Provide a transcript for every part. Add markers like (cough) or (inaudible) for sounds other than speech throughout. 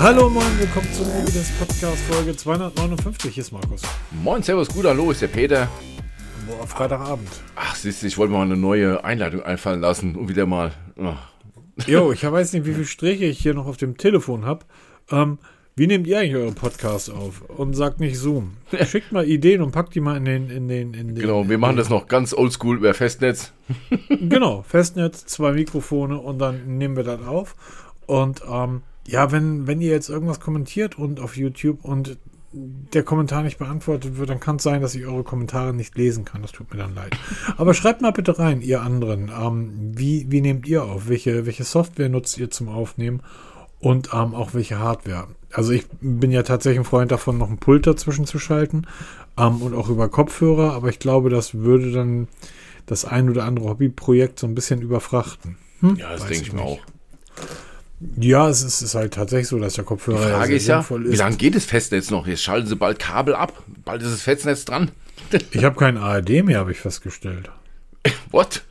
Hallo moin, willkommen zum Mobiles Podcast Folge 259. Hier ist Markus. Moin, Servus, gut, hallo, ist der Peter. Boah, Freitagabend. Ach, siehst du, ich wollte mal eine neue Einleitung einfallen lassen und wieder mal. Oh. Jo, ich weiß nicht, wie viele Striche ich hier noch auf dem Telefon habe. Ähm, wie nehmt ihr eigentlich eure Podcasts auf? Und sagt nicht Zoom. Schickt mal Ideen und packt die mal in den. In den, in den Genau, wir machen das noch ganz oldschool über Festnetz. Genau, Festnetz, zwei Mikrofone und dann nehmen wir das auf. Und ähm, ja, wenn, wenn ihr jetzt irgendwas kommentiert und auf YouTube und der Kommentar nicht beantwortet wird, dann kann es sein, dass ich eure Kommentare nicht lesen kann. Das tut mir dann leid. Aber schreibt mal bitte rein, ihr anderen. Ähm, wie, wie nehmt ihr auf? Welche, welche Software nutzt ihr zum Aufnehmen? Und ähm, auch welche Hardware? Also ich bin ja tatsächlich ein Freund davon, noch einen Pult dazwischen zu schalten ähm, und auch über Kopfhörer. Aber ich glaube, das würde dann das ein oder andere Hobbyprojekt so ein bisschen überfrachten. Hm? Ja, das Weiß denke ich mir auch. Ja, es ist, ist halt tatsächlich so, dass der Die Kopfhörer Frage sehr ist ja, sinnvoll wie lange geht das Festnetz noch? Jetzt schalten sie bald Kabel ab. Bald ist das Festnetz dran. (laughs) Ich habe kein ARD mehr, habe ich festgestellt. What?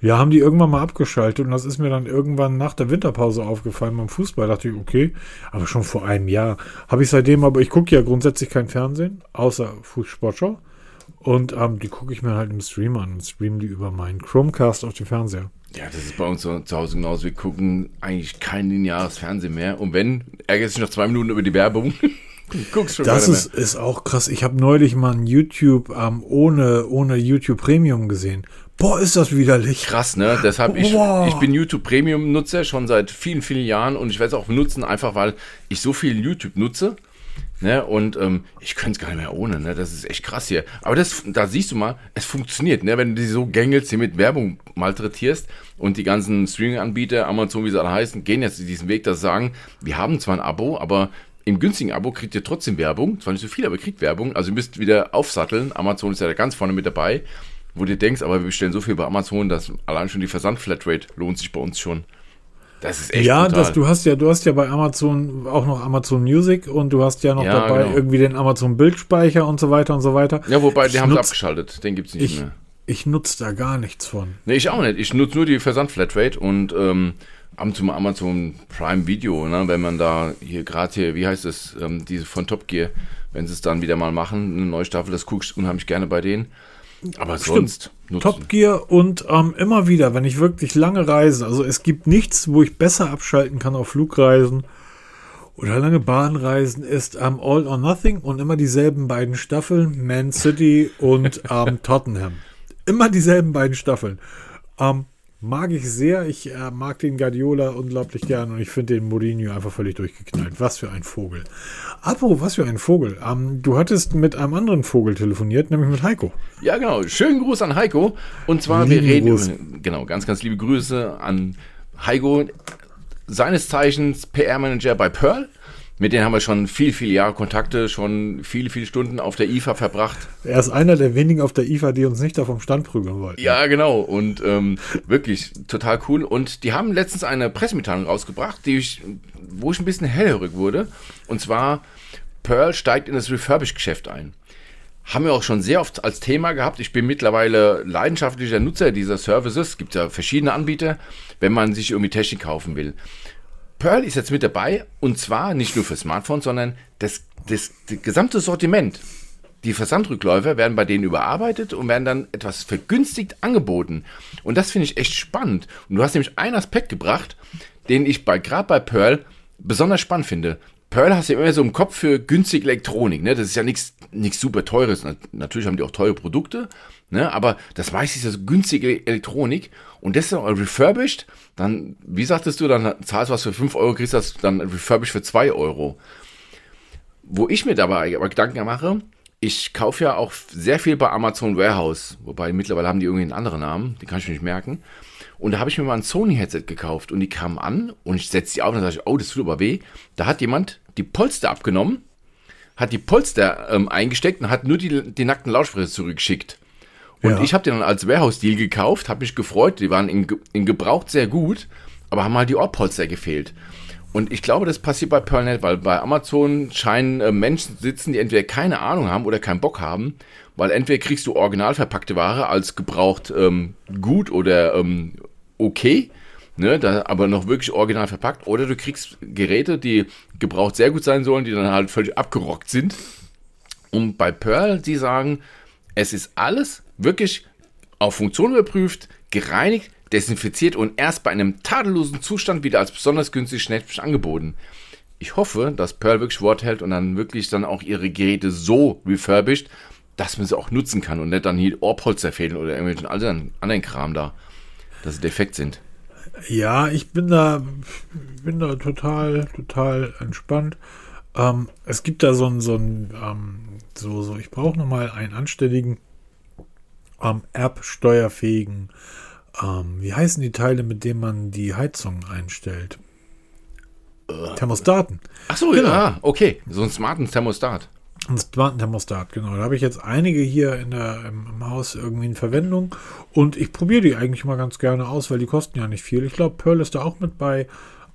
Ja, haben die irgendwann mal abgeschaltet und das ist mir dann irgendwann nach der Winterpause aufgefallen beim Fußball. dachte ich, okay, aber schon vor einem Jahr. Habe ich seitdem, aber ich gucke ja grundsätzlich kein Fernsehen, außer Fußsportschau. Und ähm, die gucke ich mir halt im Stream an und stream die über meinen Chromecast auf dem Fernseher. Ja, das ist bei uns zu Hause genauso. Wir gucken eigentlich kein lineares Fernsehen mehr. Und wenn, ärgert sich nach zwei Minuten über die Werbung. (laughs) Guckst schon Das ist, ist auch krass. Ich habe neulich mal ein YouTube ähm, ohne, ohne YouTube Premium gesehen. Boah, ist das widerlich. krass, ne? Deshalb, ich, Wow. ich bin YouTube Premium Nutzer schon seit vielen, vielen Jahren und ich werde es auch benutzen, einfach weil ich so viel YouTube nutze. Ne? Und ähm, ich könnte es gar nicht mehr ohne, ne? Das ist echt krass hier. Aber das, da siehst du mal, es funktioniert, ne? Wenn du die so gängelst, hier mit Werbung malträtierst und die ganzen Streaming-Anbieter, Amazon, wie sie alle heißen, gehen jetzt diesen Weg, dass sie sagen, wir haben zwar ein Abo, aber im günstigen Abo kriegt ihr trotzdem Werbung. Zwar nicht so viel, aber kriegt Werbung. Also ihr müsst wieder aufsatteln. Amazon ist ja da ganz vorne mit dabei wo du denkst, aber wir bestellen so viel bei Amazon, dass allein schon die Versandflatrate lohnt sich bei uns schon. Das ist echt ja, brutal. das, du hast ja, du hast ja bei Amazon auch noch Amazon Music und du hast ja noch Ja, dabei genau. irgendwie den Amazon Bildspeicher und so weiter und so weiter. ja, wobei, die haben sie nutz- abgeschaltet. Den gibt's nicht Ich, mehr. ich nutze da gar nichts von. Nee, ich auch nicht. Ich nutze nur die Versandflatrate und ähm, ab und zu mal Amazon Prime Video, ne? wenn man da hier gerade hier, wie heißt es, ähm, diese von Top Gear, wenn sie es dann wieder mal machen, eine neue Staffel, das gucke ich unheimlich gerne bei denen. Aber sonst nutzen. Top Gear und ähm, immer wieder, wenn ich wirklich lange reise, also es gibt nichts, wo ich besser abschalten kann auf Flugreisen oder lange Bahnreisen, ist ähm, All or Nothing und immer dieselben beiden Staffeln, Man City und ähm, (laughs) Tottenham. Immer dieselben beiden Staffeln. Ähm, mag ich sehr. Ich äh, mag den Guardiola unglaublich gern und ich finde den Mourinho einfach völlig durchgeknallt. Was für ein Vogel. Apropos, was für ein Vogel. Ähm, du hattest mit einem anderen Vogel telefoniert, nämlich mit Heiko. Ja, genau. Schönen Gruß an Heiko. Und zwar, Lieben wir reden Gruß. über, genau, ganz, ganz liebe Grüße an Heiko, seines Zeichens PR-Manager bei Pearl. Mit denen haben wir schon viel, viele Jahre Kontakte, schon viele, viele Stunden auf der IFA verbracht. Er ist einer der wenigen auf der IFA, die uns nicht da vom Stand prügeln wollten. Ja, genau. Und ähm, wirklich total cool. Und die haben letztens eine Pressemitteilung rausgebracht, die ich, wo ich ein bisschen hellhörig wurde. Und zwar, Pearl steigt in das Refurbish-Geschäft ein. Haben wir auch schon sehr oft als Thema gehabt. Ich bin mittlerweile leidenschaftlicher Nutzer dieser Services. Es gibt ja verschiedene Anbieter, wenn man sich irgendwie Technik kaufen will. Pearl ist jetzt mit dabei und zwar nicht nur für Smartphones, sondern das, das, das gesamte Sortiment. Die Versandrückläufer werden bei denen überarbeitet und werden dann etwas vergünstigt angeboten. Und das finde ich echt spannend. Und du hast nämlich einen Aspekt gebracht, den ich bei gerade bei Pearl besonders spannend finde. Pearl hast du ja immer so im Kopf für günstige Elektronik, ne? Das ist ja nichts nichts super teures. Na- Natürlich haben die auch teure Produkte, ne? Aber das meiste ist ja so günstige Elektronik und das ist dann refurbished. Dann, wie sagtest du, dann zahlst du was für 5 Euro, kriegst das dann refurbished für 2 Euro. Wo ich mir dabei aber Gedanken mache, ich kaufe ja auch sehr viel bei Amazon Warehouse, wobei mittlerweile haben die irgendwie einen anderen Namen, den kann ich mir nicht merken. Und da habe ich mir mal ein Sony-Headset gekauft und die kamen an und ich setze die auf und sage ich, oh, das tut aber weh. Da hat jemand die Polster abgenommen, hat die Polster ähm, eingesteckt und hat nur die, die nackten Lautsprecher zurückgeschickt. Und Ja. ich habe den dann als Warehouse-Deal gekauft, habe mich gefreut, die waren in, in Gebraucht sehr gut, aber haben halt die Ohrpolster gefehlt. Und ich glaube, das passiert bei Pearlnet, weil bei Amazon scheinen äh, Menschen sitzen, die entweder keine Ahnung haben oder keinen Bock haben, weil entweder kriegst du original verpackte Ware als gebraucht ähm, gut oder ähm, okay ne, da, aber noch wirklich original verpackt. Oder du kriegst Geräte, die gebraucht sehr gut sein sollen, die dann halt völlig abgerockt sind. Und bei Pearl, die sagen, es ist alles wirklich auf Funktion überprüft, gereinigt, desinfiziert und erst bei einem tadellosen Zustand wieder als besonders günstig schnäppchen angeboten. Ich hoffe, dass Pearl wirklich Wort hält und dann wirklich dann auch ihre Geräte so refurbished, dass man sie auch nutzen kann und nicht dann hier Ohrpolster fehlen oder irgendwelchen anderen Kram da, dass sie defekt sind. Ja, ich bin da, bin da total, total entspannt. Ähm, es gibt da so ein, so ein, ähm, so, so, ich brauche nochmal einen anständigen ähm, App-steuerfähigen, ähm, wie heißen die Teile, mit denen man die Heizung einstellt? Thermostaten. Ach so, Genau. ja, okay. So ein smarten Thermostat. Ein smarten Thermostat, genau. Da habe ich jetzt einige hier in der, im, im Haus irgendwie in Verwendung und ich probiere die eigentlich mal ganz gerne aus, weil die kosten ja nicht viel. Ich glaube, Pearl ist da auch mit bei.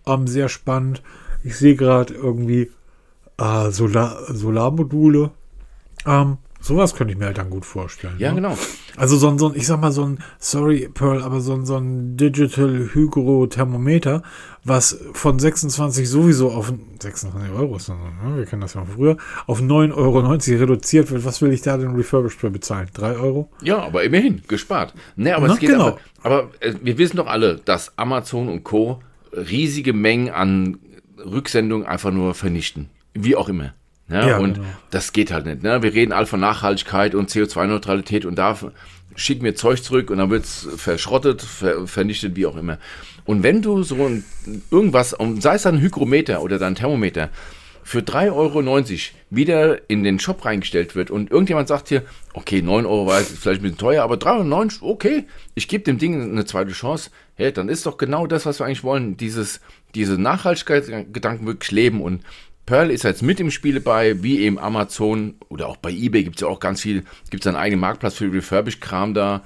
Ähm, sehr spannend. Ich sehe gerade irgendwie äh, Solar, Solarmodule. Ähm, sowas könnte ich mir halt dann gut vorstellen. Ja, ne? genau. Also so ein, so ein, ich sag mal so ein, sorry Pearl, aber so ein, so ein Digital Hygro Thermometer, was von 26 sowieso auf 26 Euro ist, das, ne? wir kennen das ja von früher, auf 9,90 Euro reduziert wird. Was will ich da denn refurbished für bezahlen? 3 Euro? Ja, aber immerhin, gespart. Ne, aber Na, es geht genau. aber, aber äh, wir wissen doch alle, dass Amazon und Co. riesige Mengen an Rücksendungen einfach nur vernichten. Wie auch immer. Ja, Ja, und genau. das geht halt nicht. Ne? Wir reden all von Nachhaltigkeit und CO2-Neutralität und da schicken wir Zeug zurück und dann wird es verschrottet, ver vernichtet, wie auch immer. Und wenn du so ein, irgendwas, sei es ein Hygrometer oder dein Thermometer, für 3,90 Euro wieder in den Shop reingestellt wird und irgendjemand sagt hier, okay, 9 Euro war jetzt vielleicht ein bisschen teuer, aber 3,90 okay, ich gebe dem Ding eine zweite Chance, hey, dann ist doch genau das, was wir eigentlich wollen, dieses, diese Nachhaltigkeitsgedanken wirklich leben und Pearl ist jetzt mit im Spiel bei, wie eben Amazon oder auch bei Ebay gibt es ja auch ganz viel, gibt es einen eigenen Marktplatz für Refurbished-Kram da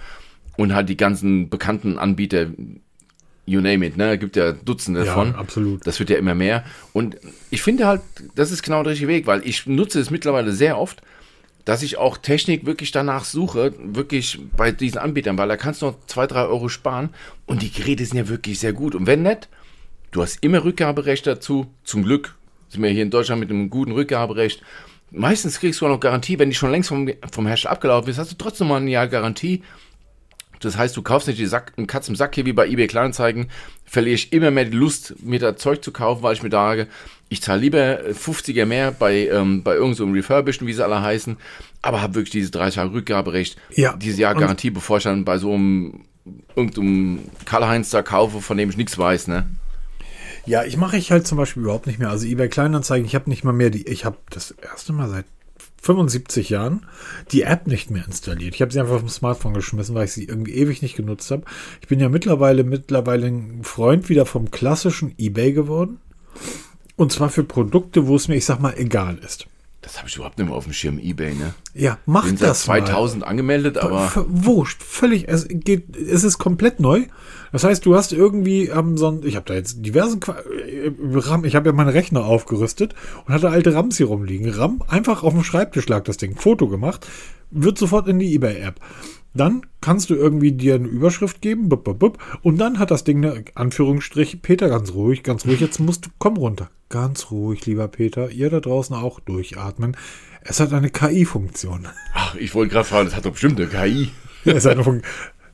und halt die ganzen bekannten Anbieter, you name it, ne, gibt ja Dutzende davon. Ja, absolut. Das wird ja immer mehr. Und ich finde halt, das ist genau der richtige Weg, weil ich nutze es mittlerweile sehr oft, dass ich auch Technik wirklich danach suche, wirklich bei diesen Anbietern, weil da kannst du noch zwei, drei Euro sparen und die Geräte sind ja wirklich sehr gut. Und wenn nicht, du hast immer Rückgaberecht dazu. Zum Glück sind wir hier in Deutschland mit einem guten Rückgaberecht. Meistens kriegst du auch noch Garantie, wenn die schon längst vom, vom Hersteller abgelaufen ist, hast du trotzdem mal ein Jahr Garantie. Das heißt, du kaufst nicht die Sack, einen Katz im Sack hier wie bei eBay Kleinanzeigen, verliere ich immer mehr die Lust, mir da Zeug zu kaufen, weil ich mir sage, ich zahle lieber 50er mehr bei, ähm, bei irgendeinem so einem Refurbished, wie sie alle heißen, aber habe wirklich dieses 30 Jahre Rückgaberecht, Ja, dieses Jahr Garantie, bevor ich dann bei so einem irgendeinem Karl-Heinz da kaufe, von dem ich nichts weiß, ne? Ja, ich mache ich halt zum Beispiel überhaupt nicht mehr. Also eBay Kleinanzeigen, ich habe nicht mal mehr die, ich habe das erste Mal seit 75 Jahren die App nicht mehr installiert. Ich habe sie einfach dem Smartphone geschmissen, weil ich sie irgendwie ewig nicht genutzt habe. Ich bin ja mittlerweile mittlerweile ein Freund wieder vom klassischen eBay geworden. Und zwar für Produkte, wo es mir, ich sag mal, egal ist. Das habe ich überhaupt nicht mehr auf dem Schirm, Ebay, ne? Ja, mach Bin seit das mal. 2000 angemeldet, aber V- Wurscht, völlig. Es geht, es ist komplett neu. Das heißt, du hast irgendwie ähm, so ein, ich habe da jetzt diversen Qua äh, RAM, ich habe ja meinen Rechner aufgerüstet und hatte alte RAMs hier rumliegen. RAM, einfach auf dem Schreibtisch lag das Ding, Foto gemacht, wird sofort in die eBay-App. Dann kannst du irgendwie dir eine Überschrift geben, bup, bup, bup, und dann hat das Ding eine Anführungsstrich, Peter, ganz ruhig, ganz ruhig, jetzt musst du, komm runter. Ganz ruhig, lieber Peter, ihr da draußen auch durchatmen. Es hat eine KI-Funktion. ach, ich wollte gerade fragen, das hat doch bestimmt eine KI. Ja, ist eine Fun-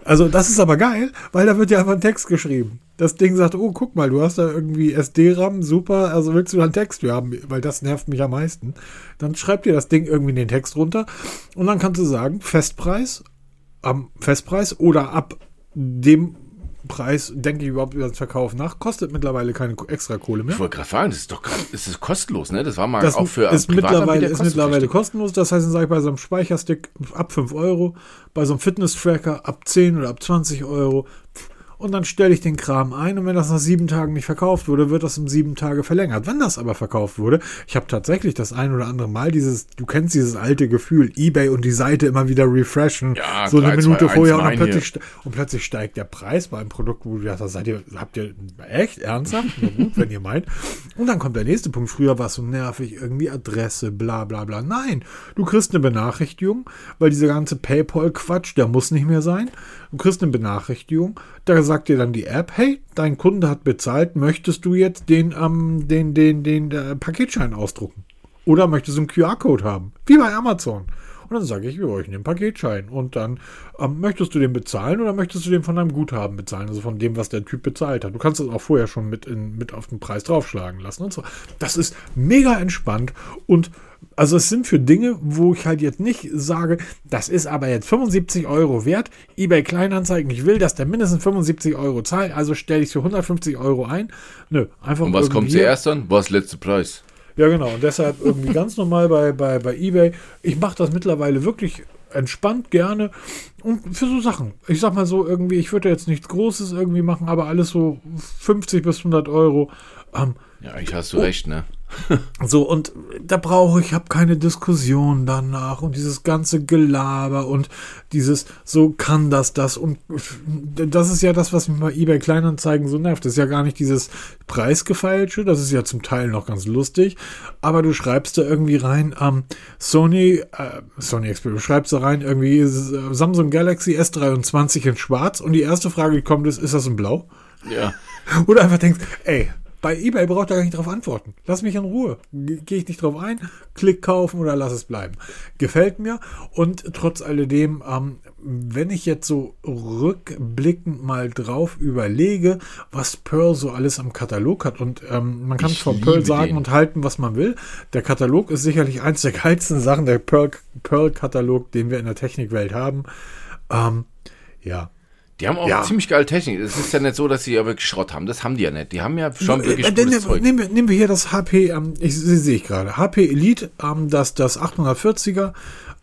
Also das ist aber geil, weil da wird ja einfach ein Text geschrieben. Das Ding sagt, oh, guck mal, du hast da irgendwie SD-RAM, super, also willst du da einen Text für haben, weil das nervt mich am meisten. Dann schreibt dir das Ding irgendwie in den Text runter und dann kannst du sagen, Festpreis, am Festpreis oder ab dem Preis, denke ich überhaupt über das Verkauf nach, kostet mittlerweile keine extra Kohle mehr. Ich wollte gerade fragen, das ist doch das ist kostenlos, ne? Das war mal Das auch für ist mittlerweile, ist mittlerweile kostenlos. Das heißt, dann sage ich bei so einem Speicherstick ab 5 Euro, bei so einem Fitness-Tracker ab 10 oder ab 20 Euro. Und dann stelle ich den Kram ein und wenn das nach sieben Tagen nicht verkauft wurde, wird das um sieben Tage verlängert. Wenn das aber verkauft wurde, ich habe tatsächlich das ein oder andere Mal dieses, du kennst dieses alte Gefühl, Ebay und die Seite immer wieder refreshen, Ja, so eine 3, 2, Minute 1, vorher und dann, nein, plötzlich, und plötzlich steigt der Preis bei einem Produkt, wo du dachtest, seid ihr, habt ihr echt ernsthaft? Na gut, wenn ihr meint. Und dann kommt der nächste Punkt. Früher war es so nervig, irgendwie Adresse, bla bla bla. Nein, du kriegst eine Benachrichtigung, weil dieser ganze PayPal-Quatsch, der muss nicht mehr sein. Du kriegst eine Benachrichtigung, Da sagt dir dann die App, hey, dein Kunde hat bezahlt, möchtest du jetzt den, ähm, den, den, den, den Paketschein ausdrucken? Oder möchtest du einen QR-Code haben? Wie bei Amazon. Und dann sage ich, wir bräuchten den Paketschein. Und dann ähm, möchtest du den bezahlen oder möchtest du den von deinem Guthaben bezahlen? Also von dem, was der Typ bezahlt hat. Du kannst es auch vorher schon mit, in, mit auf den Preis draufschlagen lassen und so. Das ist mega entspannt und also es sind für Dinge, wo ich halt jetzt nicht sage, das ist aber jetzt 75 Euro wert. eBay Kleinanzeigen, ich will, dass der mindestens 75 Euro zahlt, also stelle ich es für 150 Euro ein. Nö, einfach Und was kommt zuerst dann? Was letzte Preis? Ja, genau. Und deshalb irgendwie (laughs) ganz normal bei, bei, bei eBay. Ich mache das mittlerweile wirklich entspannt gerne und für so Sachen. Ich sag mal so irgendwie, ich würde jetzt nichts Großes irgendwie machen, aber alles so 50 bis 100 Euro. Ähm, ja, ich hast du oh, recht, ne? (laughs) So, und da brauche ich, habe keine Diskussion danach und dieses ganze Gelaber und dieses, so kann das, das und das ist ja das, was mich bei eBay Kleinanzeigen so nervt. Das ist ja gar nicht dieses Preisgefeilsche, das ist ja zum Teil noch ganz lustig, aber du schreibst da irgendwie rein, ähm, Sony, äh, Sony Xperia, du schreibst da rein irgendwie äh, Samsung Galaxy S23 in schwarz und die erste Frage, die kommt, ist, ist das in blau? Ja. (laughs) Oder einfach denkst, ey, bei eBay braucht er gar nicht darauf antworten. Lass mich in Ruhe. Gehe ich nicht drauf ein, klick kaufen oder lass es bleiben. Gefällt mir. Und trotz alledem, ähm, wenn ich jetzt so rückblickend mal drauf überlege, was Pearl so alles am Katalog hat, und ähm, man kann von Pearl sagen den. und halten, was man will. Der Katalog ist sicherlich eins der geilsten Sachen, der Pearl-Katalog, den wir in der Technikwelt haben. Ähm, ja, die haben auch ja. ziemlich geile Technik. Es ist ja nicht so, dass sie ja wirklich Schrott haben. Das haben die ja nicht. Die haben ja schon wirklich äh, gutes Zeug. Nehmen wir, nehmen wir hier das HP, ähm, ich sehe ich gerade, HP Elite, ähm, das, das 840er,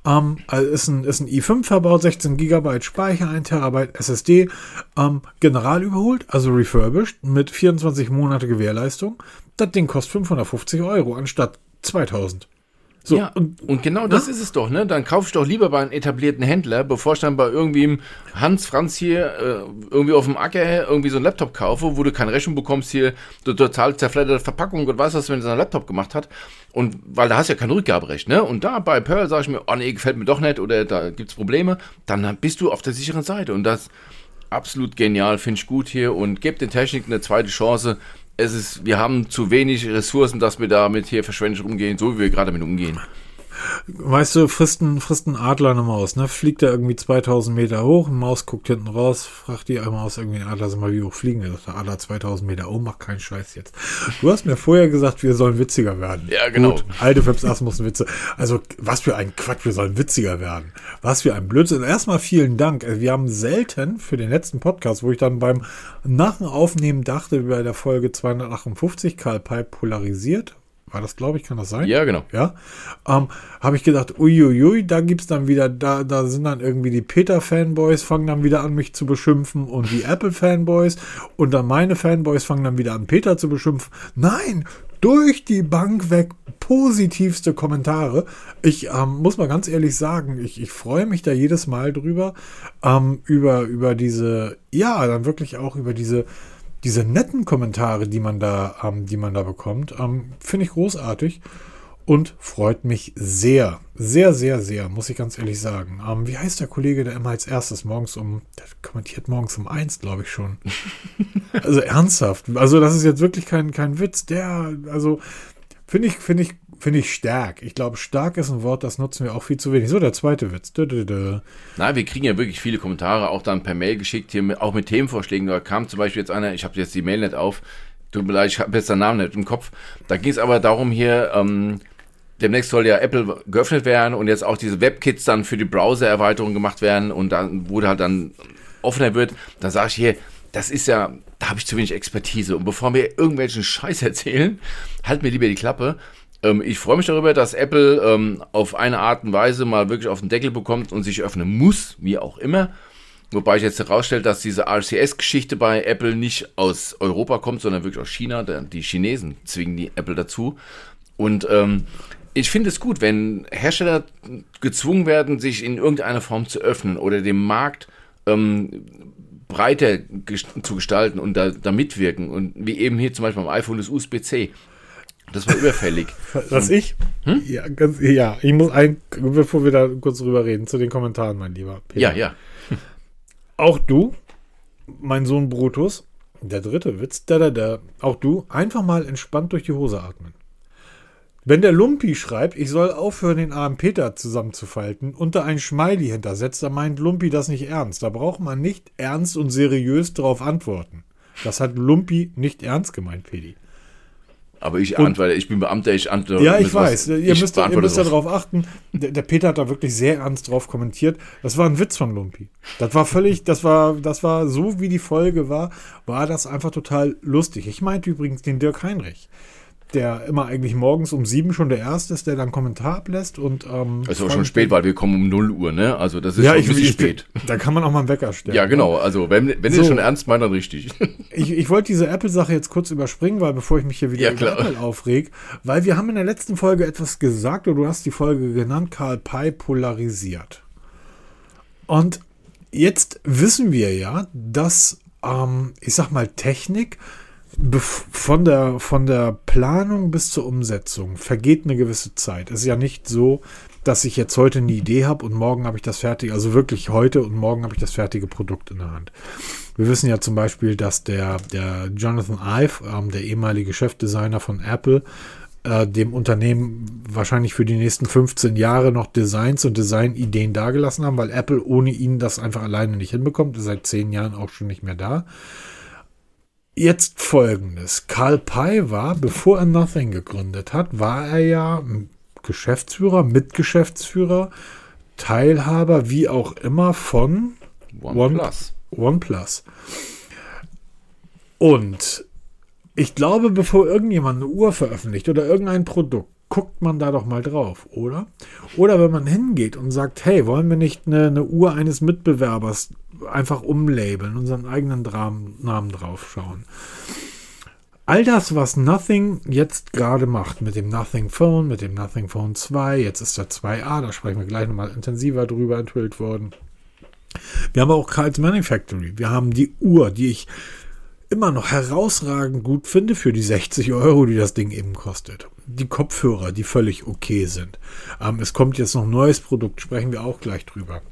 ähm, also ist, ein, ist ein i5 verbaut, 16 GB Speicher, 1 TB SSD, ähm, general überholt, also refurbished, mit 24 Monate Gewährleistung. Das Ding kostet 550 Euro anstatt 2000. So, ja, und, und genau das na? ist es doch, ne? Dann kaufst du doch lieber bei einem etablierten Händler, bevor ich dann bei irgendwem Hans Franz hier äh, irgendwie auf dem Acker irgendwie so einen Laptop kaufe, wo du keine Rechnung bekommst hier, du total zerfledderte Verpackung und weißt was, wenn er seinen Laptop gemacht hat. Und weil da hast du ja kein Rückgaberecht, ne? Und da bei Pearl sage ich mir, oh nee, gefällt mir doch nicht oder da gibt's Probleme, dann bist du auf der sicheren Seite und das absolut genial, finde ich gut hier und gebt den Technik eine zweite Chance es ist, wir haben zu wenig Ressourcen, dass wir damit hier verschwendet umgehen, so wie wir gerade mit umgehen. Weißt du, frisst ein, frisst ein Adler eine Maus, ne? Fliegt er irgendwie 2000 Meter hoch, Maus guckt hinten raus, fragt die einmal aus, irgendwie ein Adler, sag mal, wie hoch fliegen wir? Der Adler 2000 Meter, oh, mach keinen Scheiß jetzt. Du hast mir vorher gesagt, wir sollen witziger werden. Ja, genau. Gut, alte Fips Asmus Witze. Also, was für ein Quatsch, wir sollen witziger werden. Was für ein Blödsinn. Erstmal vielen Dank. Also, wir haben selten für den letzten Podcast, wo ich dann beim Nachenaufnehmen dachte, bei der Folge 258 Karl Pipe polarisiert, war das, glaube ich, kann das sein? Ja, genau. Ja. Ähm, Habe ich gedacht, uiuiui, da gibt es dann wieder, da, da sind dann irgendwie die Peter-Fanboys, fangen dann wieder an, mich zu beschimpfen und die Apple-Fanboys und dann meine Fanboys fangen dann wieder an, Peter zu beschimpfen. Nein, durch die Bank weg positivste Kommentare. Ich ähm, muss mal ganz ehrlich sagen, ich, ich freue mich da jedes Mal drüber, ähm, über, über diese, ja, dann wirklich auch über diese diese netten Kommentare, die man da, ähm, die man da bekommt, ähm, finde ich großartig und freut mich sehr, sehr, sehr, sehr, muss ich ganz ehrlich sagen. Ähm, wie heißt der Kollege, der immer als erstes morgens um, der kommentiert morgens um eins, glaube ich schon. (laughs) also ernsthaft. Also das ist jetzt wirklich kein, kein Witz. Der, also finde ich, finde ich Finde ich stark. Ich glaube, stark ist ein Wort, das nutzen wir auch viel zu wenig. So, der zweite Witz. Dö, dö, dö. Na, wir kriegen ja wirklich viele Kommentare, auch dann per Mail geschickt, hier mit, auch mit Themenvorschlägen. Da kam zum Beispiel jetzt einer, ich habe jetzt die Mail nicht auf, tut mir leid, ich habe jetzt den Namen nicht im Kopf. Da ging es aber darum hier, ähm, demnächst soll ja Apple geöffnet werden und jetzt auch diese WebKits dann für die Browser-Erweiterung gemacht werden und dann wurde halt dann offener wird. Da sage ich hier, das ist ja, da habe ich zu wenig Expertise. Und bevor wir irgendwelchen Scheiß erzählen, halt mir lieber die Klappe ähm, ich freue mich darüber, dass Apple ähm, auf eine Art und Weise mal wirklich auf den Deckel bekommt und sich öffnen muss, wie auch immer. Wobei ich jetzt herausstelle, dass diese RCS-Geschichte bei Apple nicht aus Europa kommt, sondern wirklich aus China. Die Chinesen zwingen die Apple dazu. Und ähm, ich finde es gut, wenn Hersteller gezwungen werden, sich in irgendeiner Form zu öffnen oder dem Markt ähm, breiter zu gestalten und da, da mitwirken. Und wie eben hier zum Beispiel beim iPhone das USB-C. Das war überfällig. (laughs) Was ich? Hm? Ja, ganz, ja, ich muss ein, bevor wir da kurz drüber reden, zu den Kommentaren, mein Lieber. Peter. Ja, ja. (laughs) Auch du mein Sohn Brutus, der dritte Witz, da, da, da, auch du, einfach mal entspannt durch die Hose atmen. Wenn der Lumpi schreibt, ich soll aufhören, den armen Peter zusammenzufalten, unter ein Smiley hintersetzt, dann meint Lumpi das nicht ernst. Da braucht man nicht ernst und seriös darauf antworten. Das hat Lumpi nicht ernst gemeint, Pedi. Aber ich antworte, ich bin Beamter, ich antworte. Ja, ich weiß. ihr ich müsst, ihr müsst darauf achten. Der, der, Peter hat da wirklich sehr ernst drauf kommentiert. Das war ein Witz von Lumpi. Das war völlig, das war, das war so, wie die Folge war, war das einfach total lustig. Ich meinte übrigens den Dirk Heinrich der immer eigentlich morgens um sieben schon der Erste ist, der dann Kommentar ablässt. Und, ähm, es ist auch schon spät, weil wir kommen um 0 Uhr, ne? Also das ist ja, schon ich, ein bisschen spät. Da kann man auch mal einen Wecker stellen. Ja, genau. Also wenn, wenn so. ihr schon ernst meint, dann richtig. (laughs) Ich, ich wollte diese Apple-Sache jetzt kurz überspringen, weil bevor ich mich hier wieder ja, über Apple aufreg, weil wir haben in der letzten Folge etwas gesagt, oder du hast die Folge genannt, Karl Pei polarisiert. Und jetzt wissen wir ja, dass, ähm, ich sag mal, Technik von der, von der Planung bis zur Umsetzung vergeht eine gewisse Zeit. Es ist ja nicht so, dass ich jetzt heute eine Idee habe und morgen habe ich das fertige, also wirklich heute und morgen habe ich das fertige Produkt in der Hand. Wir wissen ja zum Beispiel, dass der, der Jonathan Ive, ähm, der ehemalige Chefdesigner von Apple, äh, dem Unternehmen wahrscheinlich für die nächsten 15 Jahre noch Designs und Designideen dagelassen haben, weil Apple ohne ihn das einfach alleine nicht hinbekommt. Ist seit zehn Jahren auch schon nicht mehr da. Jetzt folgendes. Karl Pei war, bevor er Nothing gegründet hat, war er ja Geschäftsführer, Mitgeschäftsführer, Teilhaber, wie auch immer, von OnePlus. One, OnePlus. Und ich glaube, bevor irgendjemand eine Uhr veröffentlicht oder irgendein Produkt, guckt man da doch mal drauf, oder? Oder wenn man hingeht und sagt, hey, wollen wir nicht eine, eine Uhr eines Mitbewerbers einfach umlabeln, unseren eigenen Dram Namen draufschauen. All das, was Nothing jetzt gerade macht, mit dem Nothing Phone, mit dem Nothing Phone 2, jetzt ist der 2a, da sprechen wir gleich nochmal intensiver drüber enthüllt worden. Wir haben auch Carl's Manufactory. Wir haben die Uhr, die ich immer noch herausragend gut finde für die 60 Euro, die das Ding eben kostet. Die Kopfhörer, die völlig okay sind. Ähm, es kommt jetzt noch ein neues Produkt, sprechen wir auch gleich drüber.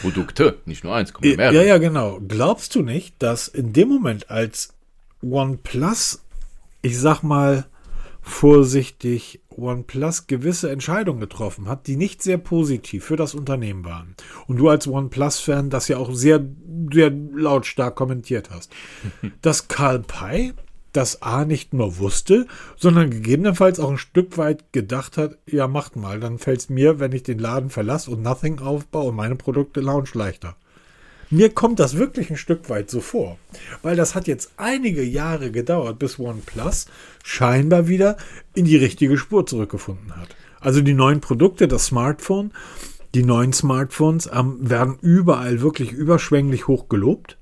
Produkte, nicht nur eins, kommen mehrere. Ja, ja, genau. Glaubst du nicht, dass in dem Moment, als OnePlus, ich sag mal vorsichtig, OnePlus gewisse Entscheidungen getroffen hat, die nicht sehr positiv für das Unternehmen waren. Und du als OnePlus-Fan das ja auch sehr, sehr lautstark kommentiert hast, (laughs) dass Karl Pei das A nicht nur wusste, sondern gegebenenfalls auch ein Stück weit gedacht hat, ja, macht mal, dann fällt es mir, wenn ich den Laden verlasse und Nothing aufbaue und meine Produkte launch leichter. Mir kommt das wirklich ein Stück weit so vor, weil das hat jetzt einige Jahre gedauert, bis OnePlus scheinbar wieder in die richtige Spur zurückgefunden hat. Also die neuen Produkte, das Smartphone, die neuen Smartphones ähm, werden überall wirklich überschwänglich hoch gelobt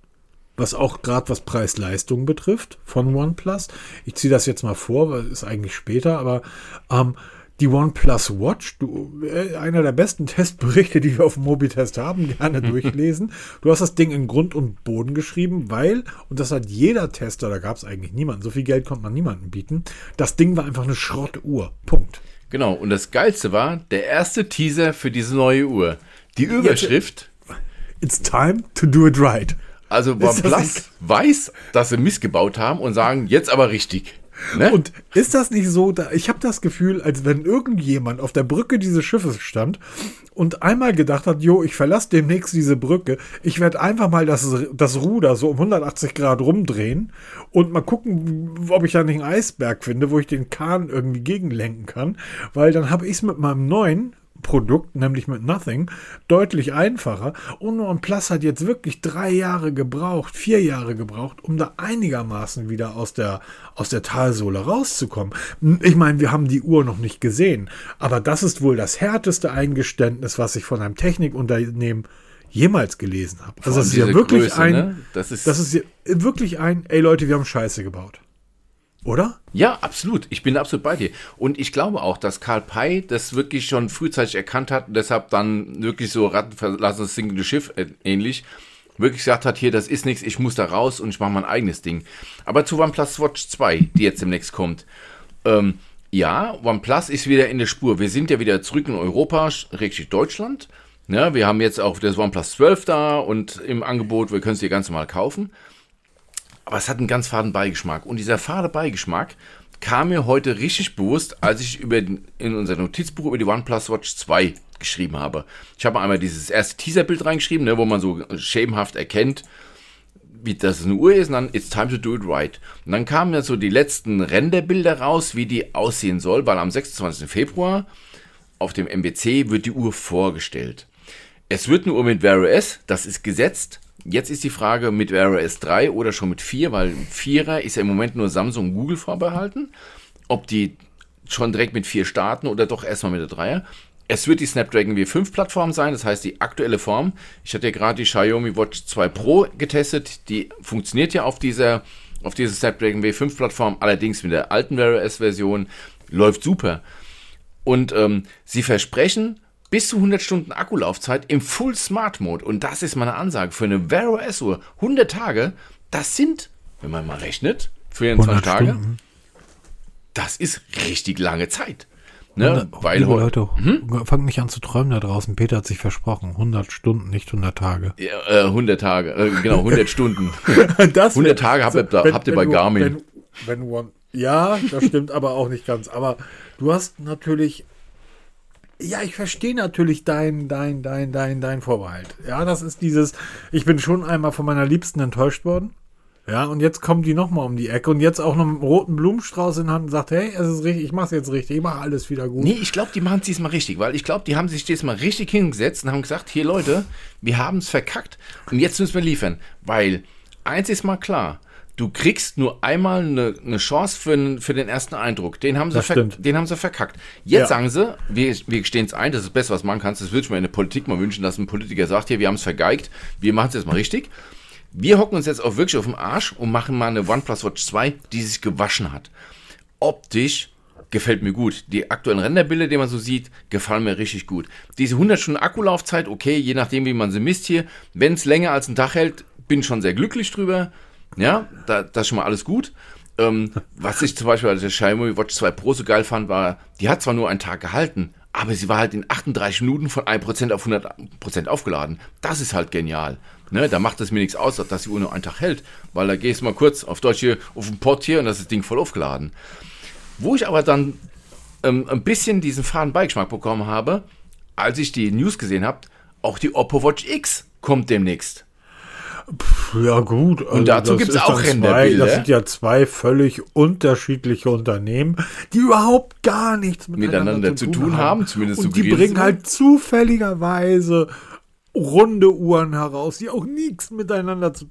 was auch gerade was Preis-Leistung betrifft von OnePlus. Ich ziehe das jetzt mal vor, weil es ist eigentlich später, aber ähm, die OnePlus Watch, du, äh, einer der besten Testberichte, die wir auf dem Mobitest haben, gerne (laughs) durchlesen. Du hast das Ding in Grund und Boden geschrieben, weil, und das hat jeder Tester, da gab es eigentlich niemanden, so viel Geld konnte man niemandem bieten, das Ding war einfach eine Schrottuhr. Punkt. Genau, und das Geilste war der erste Teaser für diese neue Uhr. Die Überschrift. It's time to do it right. Also OnePlus weiß, dass sie missgebaut haben und sagen, jetzt aber richtig. Ne? Und ist das nicht so, da, ich habe das Gefühl, als wenn irgendjemand auf der Brücke dieses Schiffes stand und einmal gedacht hat, jo, ich verlasse demnächst diese Brücke, ich werde einfach mal das, das Ruder so um 180 Grad rumdrehen und mal gucken, ob ich da nicht einen Eisberg finde, wo ich den Kahn irgendwie gegenlenken kann, weil dann habe ich es mit meinem neuen Produkt, nämlich mit Nothing, deutlich einfacher. Und OnePlus hat jetzt wirklich drei Jahre gebraucht, vier Jahre gebraucht, um da einigermaßen wieder aus der, aus der Talsohle rauszukommen. Ich meine, wir haben die Uhr noch nicht gesehen, aber das ist wohl das härteste Eingeständnis, was ich von einem Technikunternehmen jemals gelesen habe. Also das ist ja wirklich Größe, ein, ne? das ist, das ist wirklich ein, ey Leute, wir haben Scheiße gebaut. Oder? Ja, absolut. Ich bin absolut bei dir. Und ich glaube auch, dass Karl Pei das wirklich schon frühzeitig erkannt hat und deshalb dann wirklich so rattenverlassenes sinkende Schiff äh, ähnlich wirklich gesagt hat, hier, das ist nichts, ich muss da raus und ich mache mein eigenes Ding. Aber zu OnePlus Watch 2, die jetzt demnächst kommt. Ähm, ja, OnePlus ist wieder in der Spur. Wir sind ja wieder zurück in Europa, richtig Deutschland. Ja, wir haben jetzt auch das OnePlus 12 da und im Angebot, wir können es hier ganz normal kaufen. Aber es hat einen ganz faden Beigeschmack. Und dieser fade Beigeschmack kam mir heute richtig bewusst, als ich über den, in unser Notizbuch über die OnePlus Watch 2 geschrieben habe. Ich habe einmal dieses erste Teaserbild reingeschrieben, ne, wo man so schemenhaft erkennt, wie das eine Uhr ist, und dann it's time to do it right. Und dann kamen ja so die letzten Renderbilder raus, wie die aussehen soll, weil am 26. Februar auf dem MBC wird die Uhr vorgestellt. Es wird eine Uhr mit Wear OS, das ist gesetzt. Jetzt ist die Frage mit Wear OS 3 oder schon mit 4, weil 4er ist ja im Moment nur Samsung und Google vorbehalten. Ob die schon direkt mit 4 starten oder doch erstmal mit der 3er. Es wird die Snapdragon W5-Plattform sein, das heißt die aktuelle Form. Ich hatte ja gerade die Xiaomi Watch 2 Pro getestet, die funktioniert ja auf dieser, auf dieser Snapdragon W5-Plattform, allerdings mit der alten Wear OS-Version, läuft super. Und ähm, sie versprechen bis zu 100 Stunden Akkulaufzeit im Full Smart Mode. Und das ist meine Ansage für eine Wear OS Uhr. 100 Tage, das sind, wenn man mal rechnet, 24 Tage, Stunden. das ist richtig lange Zeit. Ne? 100, Weil liebe Leute, hm? fangt nicht an zu träumen da draußen. Peter hat sich versprochen. 100 Stunden, nicht 100 Tage. Ja, äh, 100 Tage, äh, genau, 100 Stunden. (laughs) das 100 Tage habt ihr, wenn, habt ihr bei Garmin. Wenn, wenn one, ja, das stimmt aber auch nicht ganz. Aber du hast natürlich ja, ich verstehe natürlich dein, dein, dein, dein, dein Vorbehalt. Ja, das ist dieses, ich bin schon einmal von meiner Liebsten enttäuscht worden. Ja, und jetzt kommen die nochmal um die Ecke und jetzt auch noch mit einem roten Blumenstrauß in Hand und sagt, hey, es ist richtig, ich mach's jetzt richtig, ich mache alles wieder gut. Nee, ich glaube, die machen es diesmal richtig, weil ich glaube, die haben sich diesmal richtig hingesetzt und haben gesagt, hier Leute, wir haben es verkackt und jetzt müssen wir liefern. Weil eins ist mal klar, du kriegst nur einmal eine, eine Chance für, für den ersten Eindruck. Den haben sie, den haben sie verkackt. Jetzt ja. sagen sie, wir, wir stehen es ein, das ist das Beste, was man kann. Das würde ich mir in der Politik mal wünschen, dass ein Politiker sagt, hier, wir haben es vergeigt, wir machen es jetzt mal richtig. Wir hocken uns jetzt auch wirklich auf den Arsch und machen mal eine OnePlus Watch 2, die sich gewaschen hat. Optisch gefällt mir gut. Die aktuellen Renderbilder, die man so sieht, gefallen mir richtig gut. Diese 100 Stunden Akkulaufzeit, okay, je nachdem, wie man sie misst hier. Wenn es länger als ein Tag hält, bin ich schon sehr glücklich drüber. Ja, da, das ist schon mal alles gut. Ähm, was ich zum Beispiel bei der Xiaomi Watch 2 Pro so geil fand, war, die hat zwar nur einen Tag gehalten, aber sie war halt in 38 Minuten von 1% auf 100% aufgeladen. Das ist halt genial. Ne, da macht es mir nichts aus, dass die Uhr nur einen Tag hält, weil da gehst du mal kurz auf Deutsch hier auf den Port hier und das ist das Ding voll aufgeladen. Wo ich aber dann ähm, ein bisschen diesen faden Beigeschmack bekommen habe, als ich die News gesehen habe, auch die Oppo Watch X kommt demnächst. Ja, gut. Also und dazu gibt es auch Renderbilder. Das sind ja zwei völlig unterschiedliche Unternehmen, die überhaupt gar nichts miteinander, miteinander zu, tun haben. haben zumindest und die bringen halt zufälligerweise runde Uhren heraus, die auch nichts miteinander zu.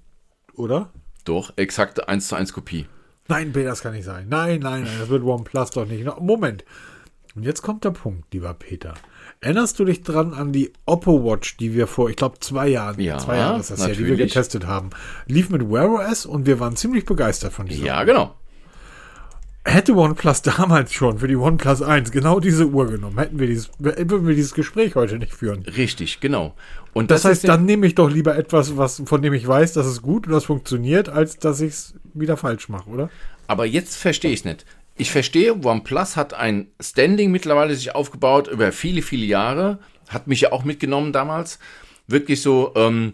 Oder? Doch, exakte 1 zu 1 Kopie. Nein, das kann nicht sein. Nein, nein, nein, das wird OnePlus doch nicht. Moment. Und jetzt kommt der Punkt, lieber Peter. Erinnerst du dich dran an die Oppo Watch, die wir vor, ich glaube, zwei Jahren, ja, zwei Jahre ist das natürlich. ja, die wir getestet haben. Lief mit Wear OS und wir waren ziemlich begeistert von dieser. Ja, genau. Hätte OnePlus (laughs) damals schon für die OnePlus 1 genau diese Uhr genommen, hätten wir dieses, würden wir dieses Gespräch heute nicht führen. Richtig, genau. Und das, das heißt, dann nehme ich doch lieber etwas, was, von dem ich weiß, dass es gut und das funktioniert, als dass ich es wieder falsch mache, oder? Aber jetzt verstehe ich es nicht ich verstehe, OnePlus hat ein Standing mittlerweile sich aufgebaut über viele, viele Jahre. Hat mich ja auch mitgenommen damals. Wirklich so, ähm,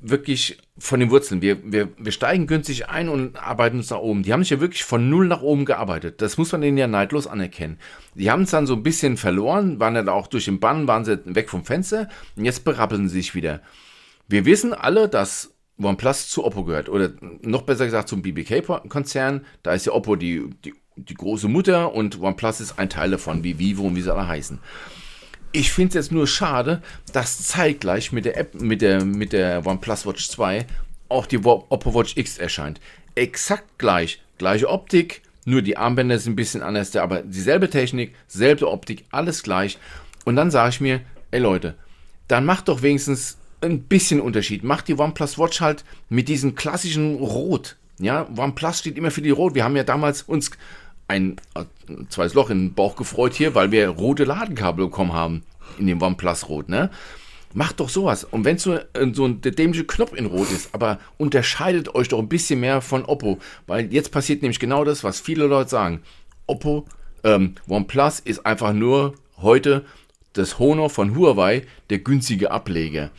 wirklich von den Wurzeln. Wir, wir, wir steigen günstig ein und arbeiten uns nach oben. Die haben sich ja wirklich von null nach oben gearbeitet. Das muss man denen ja neidlos anerkennen. Die haben es dann so ein bisschen verloren, waren dann auch durch den Bann, waren sie weg vom Fenster und jetzt berappeln sie sich wieder. Wir wissen alle, dass OnePlus zu Oppo gehört oder noch besser gesagt zum BBK-Konzern. Da ist ja Oppo die, die die große Mutter und OnePlus ist ein Teil davon, wie Vivo und wie sie alle heißen. Ich finde es jetzt nur schade, dass zeitgleich mit der App, mit der, mit der OnePlus Watch 2 auch die Oppo Watch X erscheint. Exakt gleich. Gleiche Optik, nur die Armbänder sind ein bisschen anders, aber dieselbe Technik, selbe Optik, alles gleich. Und dann sage ich mir, ey Leute, dann macht doch wenigstens ein bisschen Unterschied. Macht die OnePlus Watch halt mit diesem klassischen Rot. Ja, OnePlus steht immer für die Rot. Wir haben ja damals uns ein, äh, zweites Loch in den Bauch gefreut hier, weil wir rote Ladenkabel bekommen haben in dem OnePlus Rot, ne? Macht doch sowas. Und wenn so, äh, so ein der dämliche Knopf in Rot ist, aber unterscheidet euch doch ein bisschen mehr von Oppo. Weil jetzt passiert nämlich genau das, was viele Leute sagen. Oppo, ähm, OnePlus ist einfach nur heute das Honor von Huawei der günstige Ableger.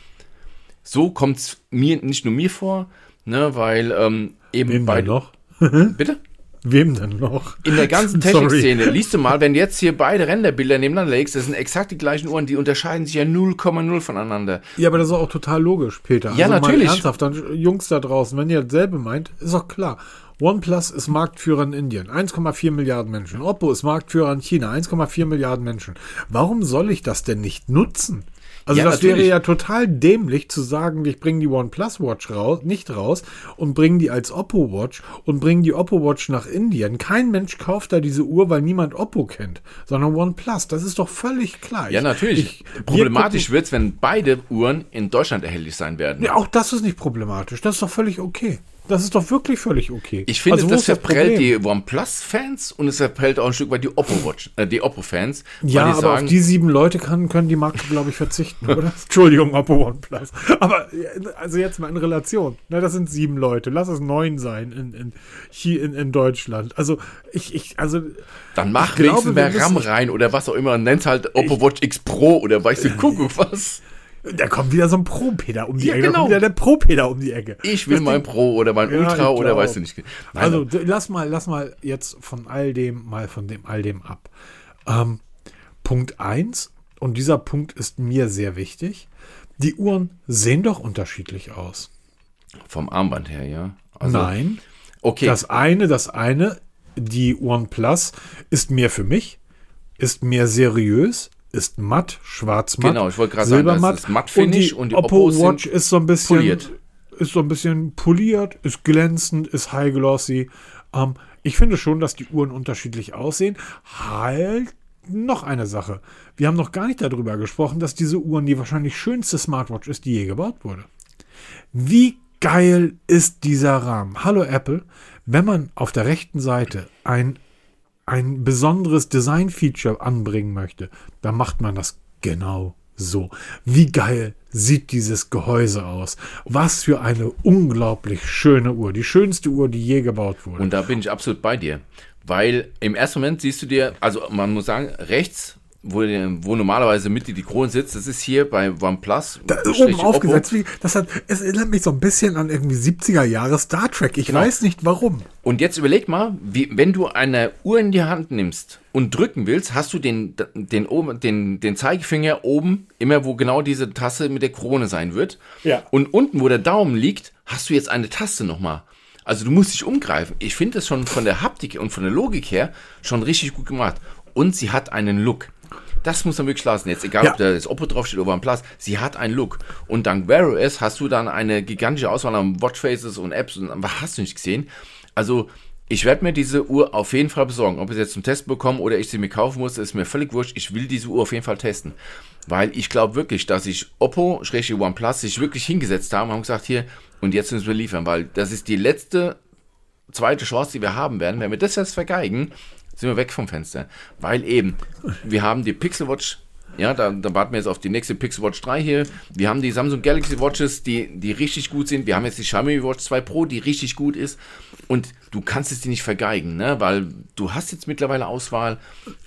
So kommt es mir, nicht nur mir vor, ne, weil ähm, eben Wem bei. noch? Bitte? Wem denn noch? In der ganzen. (laughs) Technikszene, liest du mal, wenn du jetzt hier beide Renderbilder nebeneinander legst, das sind exakt die gleichen Uhren, die unterscheiden sich ja 0,0 voneinander. Ja, aber das ist auch total logisch, Peter. Ja, mal natürlich. ernsthaft, dann, Jungs da draußen, wenn ihr dasselbe meint, ist doch klar. OnePlus ist Marktführer in Indien, 1,4 Milliarden Menschen. Oppo ist Marktführer in China, 1,4 Milliarden Menschen. Warum soll ich das denn nicht nutzen? Also Ja, das wäre natürlich. ja total dämlich zu sagen, ich bringe die OnePlus Watch raus, nicht raus und bringe die als Oppo Watch und bringe die Oppo Watch nach Indien. Kein Mensch kauft da diese Uhr, weil niemand Oppo kennt, sondern OnePlus. Das ist doch völlig klar. Ja, Ich- natürlich. ich- Problematisch wird es, wenn beide Uhren in Deutschland erhältlich sein werden. Ja, auch das ist nicht problematisch. Das ist doch völlig okay. Das ist doch wirklich völlig okay. Ich finde, Also, das das verprellt Problem? die OnePlus-Fans und es verprellt auch ein Stück weit die Oppo-Watch, äh, die Oppo-Fans. Ja, weil die aber auf die sieben Leute kann, können die Marke, glaube ich, verzichten, (laughs) oder? Entschuldigung, Oppo OnePlus. Aber ja, also jetzt mal in Relation. Ne, das sind sieben Leute. Lass es neun sein in, in, hier in, in Deutschland. Also ich, ich, also dann mach ich wenigstens mehr RAM rein oder was auch immer. Nennt halt Oppo Watch X Pro oder weißt du, (laughs) Kuckuck was. Da kommt wieder so ein Pro-Peter um die Ja, Ecke. Da genau. kommt wieder der Pro-Peter um die Ecke. Ich will Das mein Ding- Pro oder mein Ja, Ultra oder glaub. weißt du nicht. Nein, Also d- lass mal, lass mal jetzt von all dem mal von dem all dem ab. Ähm, Punkt 1, und dieser Punkt ist mir sehr wichtig. Die Uhren sehen doch unterschiedlich aus. vom Armband her, ja. Also, Nein. Okay. Das eine, das eine, die OnePlus ist mehr für mich, ist mehr seriös, ist matt, schwarz-matt, Genau, ich wollte gerade sagen, das silbermatt. ist Matt-Finish und und die, die Oppo sind Watch ist so ein bisschen poliert. ist so ein bisschen poliert, ist glänzend, ist high glossy. Ähm, ich finde schon, dass die Uhren unterschiedlich aussehen. Halt noch eine Sache. Wir haben noch gar nicht darüber gesprochen, dass diese Uhren die wahrscheinlich schönste Smartwatch ist, die je gebaut wurde. Wie geil ist dieser Rahmen? Hallo Apple, wenn man auf der rechten Seite ein, ein besonderes Design-Feature anbringen möchte, dann macht man das genau so. Wie geil sieht dieses Gehäuse aus? Was für eine unglaublich schöne Uhr. Die schönste Uhr, die je gebaut wurde. Und da bin ich absolut bei dir. Weil im ersten Moment siehst du dir, also man muss sagen, rechts, wo, wo normalerweise Mitte die Krone sitzt, das ist hier bei OnePlus. da, oben aufgesetzt, wie, das hat, es erinnert mich so ein bisschen an irgendwie 70er Jahre Star Trek. Ich Genau. weiß nicht warum. Und jetzt überleg mal, wie, wenn du eine Uhr in die Hand nimmst und drücken willst, hast du den, den, oben, den, den Zeigefinger oben, immer wo genau diese Taste mit der Krone sein wird. Ja. Und unten, wo der Daumen liegt, hast du jetzt eine Taste nochmal. Also du musst dich umgreifen. Ich finde das schon von der Haptik und von der Logik her schon richtig gut gemacht. Und sie hat einen Look. Das muss man wirklich lassen. Jetzt egal, Ja. ob da das Oppo draufsteht oder OnePlus, sie hat einen Look. Und dank Wear OS hast du dann eine gigantische Auswahl an Watchfaces und Apps und was hast du nicht gesehen. Also ich werde mir diese Uhr auf jeden Fall besorgen. Ob ich sie jetzt zum Test bekomme oder ich sie mir kaufen muss, ist mir völlig wurscht. Ich will diese Uhr auf jeden Fall testen. Weil ich glaube wirklich, dass sich Oppo, Schrägstrich OnePlus, sich wirklich hingesetzt haben und haben gesagt, hier, und jetzt müssen wir liefern, weil das ist die letzte zweite Chance, die wir haben werden. Wenn wir das jetzt vergeigen, sind wir weg vom Fenster. Weil eben, wir haben die Pixel Watch, ja, da, da warten wir jetzt auf die nächste Pixel Watch 3 hier. Wir haben die Samsung Galaxy Watches, die, die richtig gut sind. Wir haben jetzt die Xiaomi Watch 2 Pro, die richtig gut ist. Und du kannst es dir nicht vergeigen, ne? weil du hast jetzt mittlerweile Auswahl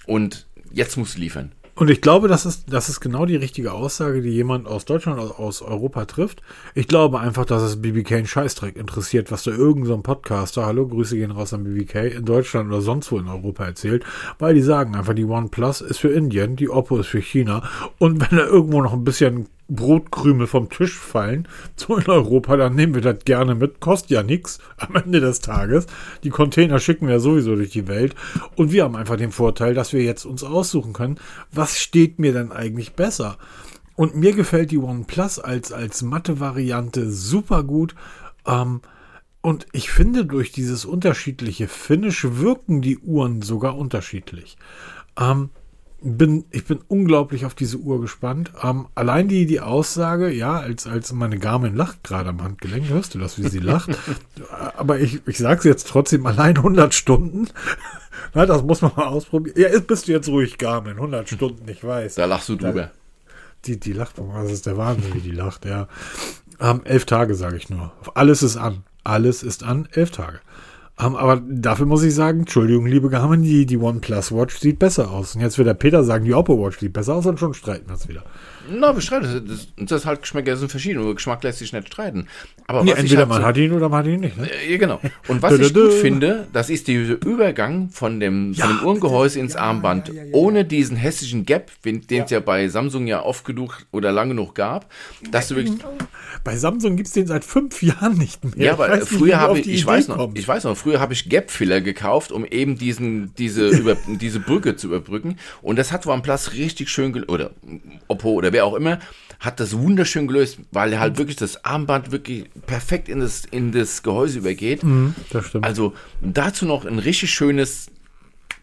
und jetzt musst du liefern. Und ich glaube, das ist, das ist genau die richtige Aussage, die jemand aus Deutschland, aus, aus Europa trifft. Ich glaube einfach, dass es BBK einen Scheißdreck interessiert, was da irgendein so Podcaster, hallo, Grüße gehen raus an BBK, in Deutschland oder sonst wo in Europa erzählt, weil die sagen einfach, die OnePlus ist für Indien, die Oppo ist für China und wenn da irgendwo noch ein bisschen Brotkrümel vom Tisch fallen, so in Europa, dann nehmen wir das gerne mit. Kostet ja nichts am Ende des Tages. Die Container schicken wir sowieso durch die Welt. Und wir haben einfach den Vorteil, dass wir jetzt uns aussuchen können, was steht mir denn eigentlich besser. Und mir gefällt die OnePlus als, als Matte-Variante super gut. Ähm, und ich finde, durch dieses unterschiedliche Finish wirken die Uhren sogar unterschiedlich. Ähm, bin, ich bin unglaublich auf diese Uhr gespannt. Ähm, allein die, die Aussage, ja, als, als meine Garmin lacht gerade am Handgelenk, hörst du das, wie sie lacht? (laughs) Aber ich, ich sage es jetzt trotzdem, allein 100 Stunden. (laughs) Na, das muss man mal ausprobieren. Ja, ist- bist du jetzt ruhig, Garmin, 100 Stunden, ich weiß. Da lachst du drüber. Die, die lacht, das ist der Wahnsinn, wie die lacht, ja. Ähm, elf Tage, sage ich nur. Alles ist an. Alles ist an, elf Tage. Ähm, aber dafür muss ich sagen, Entschuldigung, liebe Garmin, die, die OnePlus Watch sieht besser aus. Und jetzt wird der Peter sagen, die Oppo Watch sieht besser aus und schon streiten wir uns wieder. Na, wir streiten. Das, das, halt Geschmäcker sind verschieden. Und Geschmack lässt sich nicht streiten. Aber Nee, entweder halt man so- hat ihn oder man hat ihn nicht. Ne? Ja, genau. (laughs) Und was ich gut finde, das ist dieser Übergang von dem, von dem Uhrengehäuse ins Armband, ohne diesen hässlichen Gap, den es ja bei Samsung ja oft genug oder lange genug gab, dass du wirklich, Bei Samsung gibt es den seit fünf Jahren nicht mehr. ja, aber früher habe ich, ich Idee weiß noch, kommst. ich weiß noch, früher habe ich Gap-Filler gekauft, um eben diesen, diese, (laughs) über, diese Brücke zu überbrücken. Und das hat OnePlus richtig schön, oder Oppo oder wer auch immer, hat das wunderschön gelöst, weil halt wirklich das Armband wirklich perfekt in das, in das Gehäuse übergeht. Mhm, das stimmt. Also dazu noch ein richtig schönes,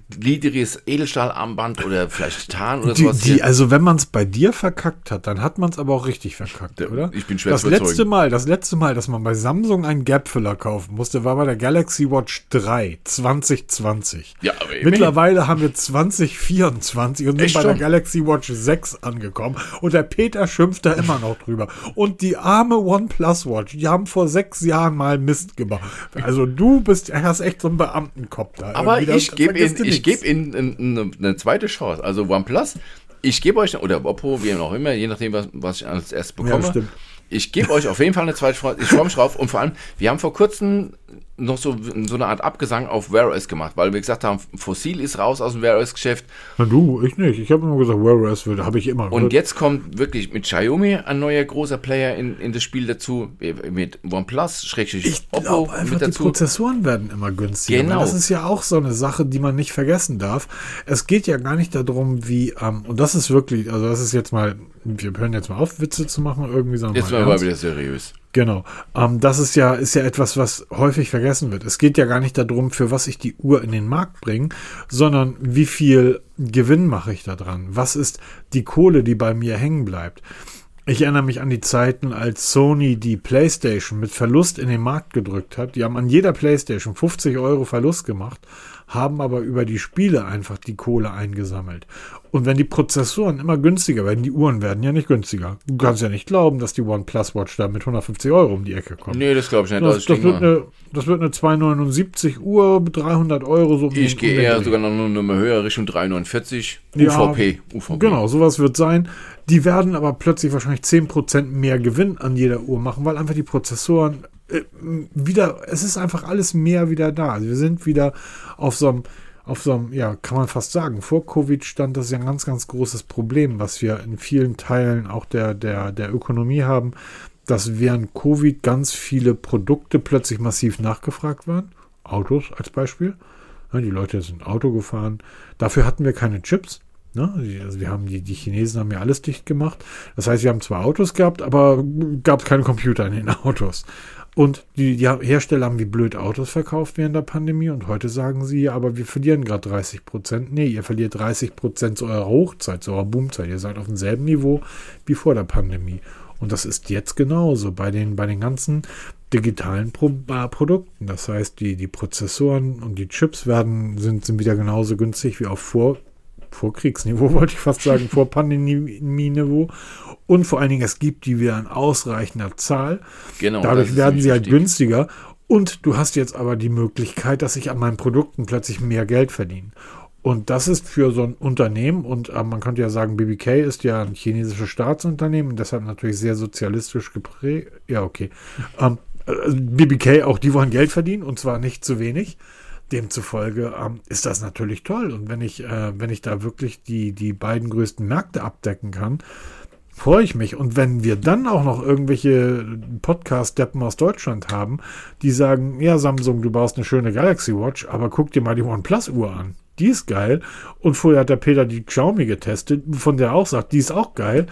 gliedriges Edelstahlarmband oder vielleicht Titan oder Die, sowas. die, also wenn man es bei dir verkackt hat, dann hat man es aber auch richtig verkackt, oder? ich bin schwer das letzte Mal, das letzte Mal, dass man bei Samsung einen Gapfiller kaufen musste, war bei der Galaxy Watch 3 2020. Ja, aber immerhin. Mittlerweile haben wir 2024 und sind Echt bei der schon? Galaxy Watch 6 angekommen und der Peter schimpft da immer noch drüber. Und die arme OnePlus Watch, die haben vor sechs Jahren mal Mist gemacht. Also du bist, hast echt so einen Beamtenkopf da. Aber ich gebe Ihnen, ich gebe Ihnen eine, zweite Chance. Also OnePlus, ich gebe euch, oder Oppo, wie auch immer, je nachdem, was, was ich als erstes bekomme. stimmt. ich gebe euch auf jeden Fall eine zweite Chance. Ich freue mich drauf. Und vor allem, wir haben vor kurzem noch so, so eine Art Abgesang auf OS gemacht, weil wir gesagt haben, Fossil ist raus aus dem Wear OS Geschäft. Na du, ich nicht. Ich habe immer gesagt, OS würde, habe ich immer Und jetzt kommt wirklich mit Xiaomi ein neuer großer Player in, in das Spiel dazu, mit OnePlus, Schrägstrich Ich glaube einfach, die. Prozessoren werden immer günstiger. Genau. Weil Das ist ja auch so eine Sache, die man nicht vergessen darf. Es geht ja gar nicht darum, wie, ähm, und das ist wirklich, also das ist jetzt mal, wir hören jetzt mal auf, Witze zu machen irgendwie, sondern Jetzt mal mal wieder seriös. Genau. Ähm, das ist ja, ist ja etwas, was häufig vergessen wird. Es geht ja gar nicht darum, für was ich die Uhr in den Markt bringe, sondern wie viel Gewinn mache ich da dran? Was ist die Kohle, die bei mir hängen bleibt? Ich erinnere mich an die Zeiten, als Sony die PlayStation mit Verlust in den Markt gedrückt hat. Die haben an jeder PlayStation 50 Euro Verlust gemacht, haben aber über die Spiele einfach die Kohle eingesammelt. Und wenn die Prozessoren immer günstiger werden, die Uhren werden ja nicht günstiger. Du kannst ja nicht glauben, dass die OnePlus Watch da mit 150 Euro um die Ecke kommt. Nee, das glaube ich nicht. Das, Das, das, wird eine, das wird eine 279 Uhr, 300 Euro. So um ich gehe eher sogar noch eine Nummer höher, Richtung 349. Ja, UVP. UVP. Genau, sowas wird sein. Die werden aber plötzlich wahrscheinlich 10% mehr Gewinn an jeder Uhr machen, weil einfach die Prozessoren äh, wieder, es ist einfach alles mehr wieder da. Also wir sind wieder auf so einem, auf so einem, ja, kann man fast sagen, vor Covid stand das ja ein ganz, ganz großes Problem, was wir in vielen Teilen auch der, der, der Ökonomie haben, dass während Covid ganz viele Produkte plötzlich massiv nachgefragt waren. Autos als Beispiel. Die Leute sind Auto gefahren. Dafür hatten wir keine Chips. Ne? Also wir haben die, die Chinesen haben ja alles dicht gemacht. Das heißt, wir haben zwar Autos gehabt, aber gab es keine Computer in den (laughs) Autos. Und die, die Hersteller haben wie blöd Autos verkauft während der Pandemie und heute sagen sie, aber wir verlieren gerade 30 Prozent. Nee, ihr verliert 30 Prozent zu eurer Hochzeit, zu eurer Boomzeit. Ihr seid auf demselben Niveau wie vor der Pandemie. Und das ist jetzt genauso bei den, bei den ganzen digitalen Pro äh, Produkten. Das heißt, die, die Prozessoren und die Chips werden, sind, sind wieder genauso günstig wie auf vor, Vorkriegsniveau, (laughs) wollte ich fast sagen, vor Pandemieniveau. Und vor allen Dingen, es gibt die wieder in ausreichender Zahl. Genau. Dadurch werden sie halt wichtig. günstiger. Und du hast jetzt aber die Möglichkeit, dass ich an meinen Produkten plötzlich mehr Geld verdiene. Und das ist für so ein Unternehmen, und äh, man könnte ja sagen, BBK ist ja ein chinesisches Staatsunternehmen deshalb natürlich sehr sozialistisch geprägt. Ja, okay. Ähm, äh, BBK, auch die wollen Geld verdienen und zwar nicht zu wenig. Demzufolge ähm, ist das natürlich toll. Und wenn ich, äh, wenn ich da wirklich die, die beiden größten Märkte abdecken kann, freue ich mich. Und wenn wir dann auch noch irgendwelche Podcast-Deppen aus Deutschland haben, die sagen, ja, Samsung, du baust eine schöne Galaxy Watch, aber guck dir mal die OnePlus-Uhr an. Die ist geil. Und vorher hat der Peter die Xiaomi getestet, von der er auch sagt, die ist auch geil.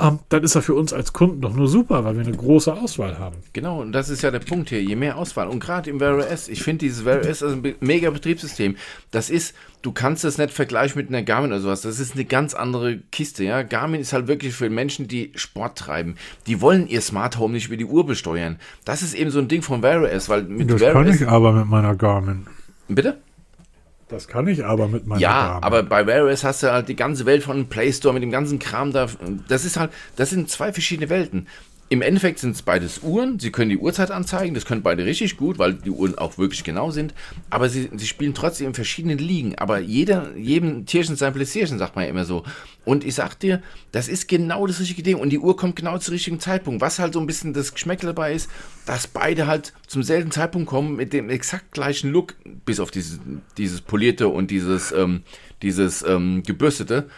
Ähm, dann ist er für uns als Kunden doch nur super, weil wir eine große Auswahl haben. Genau, und das ist ja der Punkt hier. Je mehr Auswahl. Und gerade im Wear OS, ich finde dieses Wear OS ist ein mega Betriebssystem. Das ist, du kannst das nicht vergleichen mit einer Garmin oder sowas. Das ist eine ganz andere Kiste, ja. Garmin ist halt wirklich für Menschen, die Sport treiben. Die wollen ihr Smart Home nicht über die Uhr besteuern. Das ist eben so ein Ding von Wear OS, weil mit Das Wear kann OS. ich aber mit meiner Garmin. Bitte? Das kann ich aber mit meiner Ja, Garmin. aber bei OS hast du halt die ganze Welt von Play Store mit dem ganzen Kram da. Das ist halt, das sind zwei verschiedene Welten. Im Endeffekt sind es beides Uhren. Sie können die Uhrzeit anzeigen. Das können beide richtig gut, weil die Uhren auch wirklich genau sind. Aber sie, sie spielen trotzdem in verschiedenen Ligen. Aber jeder, jedem Tierchen sein Playstation, sagt man ja immer so. Und ich sag dir, das ist genau das richtige Ding. Und die Uhr kommt genau zum richtigen Zeitpunkt. Was halt so ein bisschen das Geschmäck dabei ist, dass beide halt zum selben Zeitpunkt kommen mit dem exakt gleichen Look. Bis auf dieses, dieses polierte und dieses, ähm, dieses ähm, gebürstete.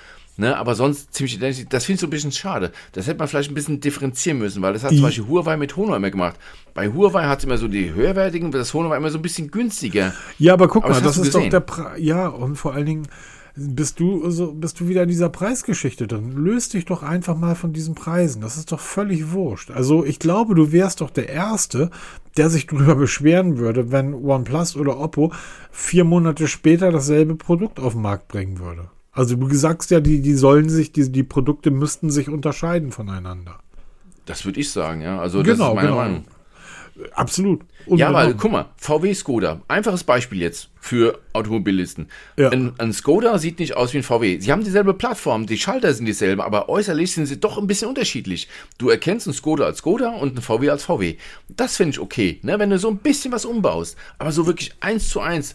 Ne, aber sonst ziemlich identisch. Das finde ich so ein bisschen schade. Das hätte man vielleicht ein bisschen differenzieren müssen, weil das hat zum Beispiel Huawei mit Honor immer gemacht. Bei Huawei hat es immer so die höherwertigen, das Honor war immer so ein bisschen günstiger. Ja, aber guck Aber mal, das das ist doch der Pre Ja, und vor allen Dingen bist du, so, bist du wieder in dieser Preisgeschichte drin. Löst dich doch einfach mal von diesen Preisen. Das ist doch völlig wurscht. Also ich glaube, du wärst doch der Erste, der sich darüber (laughs) beschweren würde, wenn OnePlus oder Oppo vier Monate später dasselbe Produkt auf den Markt bringen würde. Also du sagst ja, die, die sollen sich, die, die Produkte müssten sich unterscheiden voneinander. Das würde ich sagen, ja. Also das Genau, ist meine genau. Meinung. Absolut. Ja, weil, guck mal, VW Skoda, einfaches Beispiel jetzt für Automobilisten. Ja. Ein, ein Skoda sieht nicht aus wie ein VW. Sie haben dieselbe Plattform, die Schalter sind dieselben, aber äußerlich sind sie doch ein bisschen unterschiedlich. Du erkennst einen Skoda als Skoda und einen VW als VW. Das finde ich okay, ne? wenn du so ein bisschen was umbaust. Aber so wirklich eins zu eins,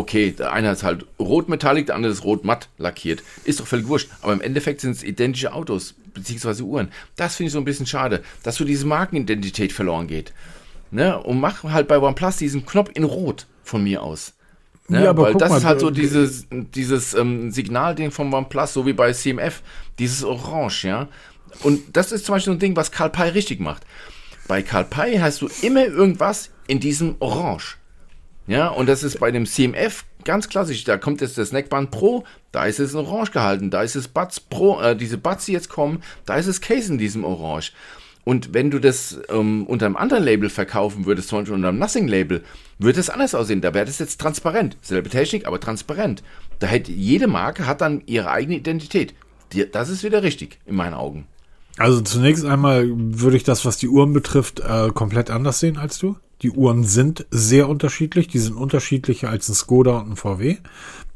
okay, der eine ist halt rot metallic, der andere ist rot matt lackiert. Ist doch völlig wurscht. Aber im Endeffekt sind es identische Autos, beziehungsweise Uhren. Das finde ich so ein bisschen schade, dass so diese Markenidentität verloren geht. Ne? Und mach halt bei OnePlus diesen Knopf in Rot von mir aus. Ne? Ja, aber Weil das mal, ist halt so dieses, dieses ähm, Signalding vom OnePlus, so wie bei CMF, dieses Orange, ja. Und das ist zum Beispiel so ein Ding, was Karl Pei richtig macht. Bei Karl Pei hast du immer irgendwas in diesem Orange. Ja, und das ist bei dem CMF ganz klassisch. Da kommt jetzt das Neckband Pro, da ist es in Orange gehalten, da ist es Buds Pro, äh, diese Buds, die jetzt kommen, da ist es Case in diesem Orange. Und wenn du das ähm, unter einem anderen Label verkaufen würdest, zum Beispiel unter einem Nothing-Label, würde es anders aussehen. Da wäre das jetzt transparent. Selbe Technik, aber transparent. Da hätte jede Marke hat dann ihre eigene Identität. Die, das ist wieder richtig, in meinen Augen. Also zunächst einmal würde ich das, was die Uhren betrifft, äh, komplett anders sehen als du. Die Uhren sind sehr unterschiedlich. Die sind unterschiedlicher als ein Skoda und ein VW.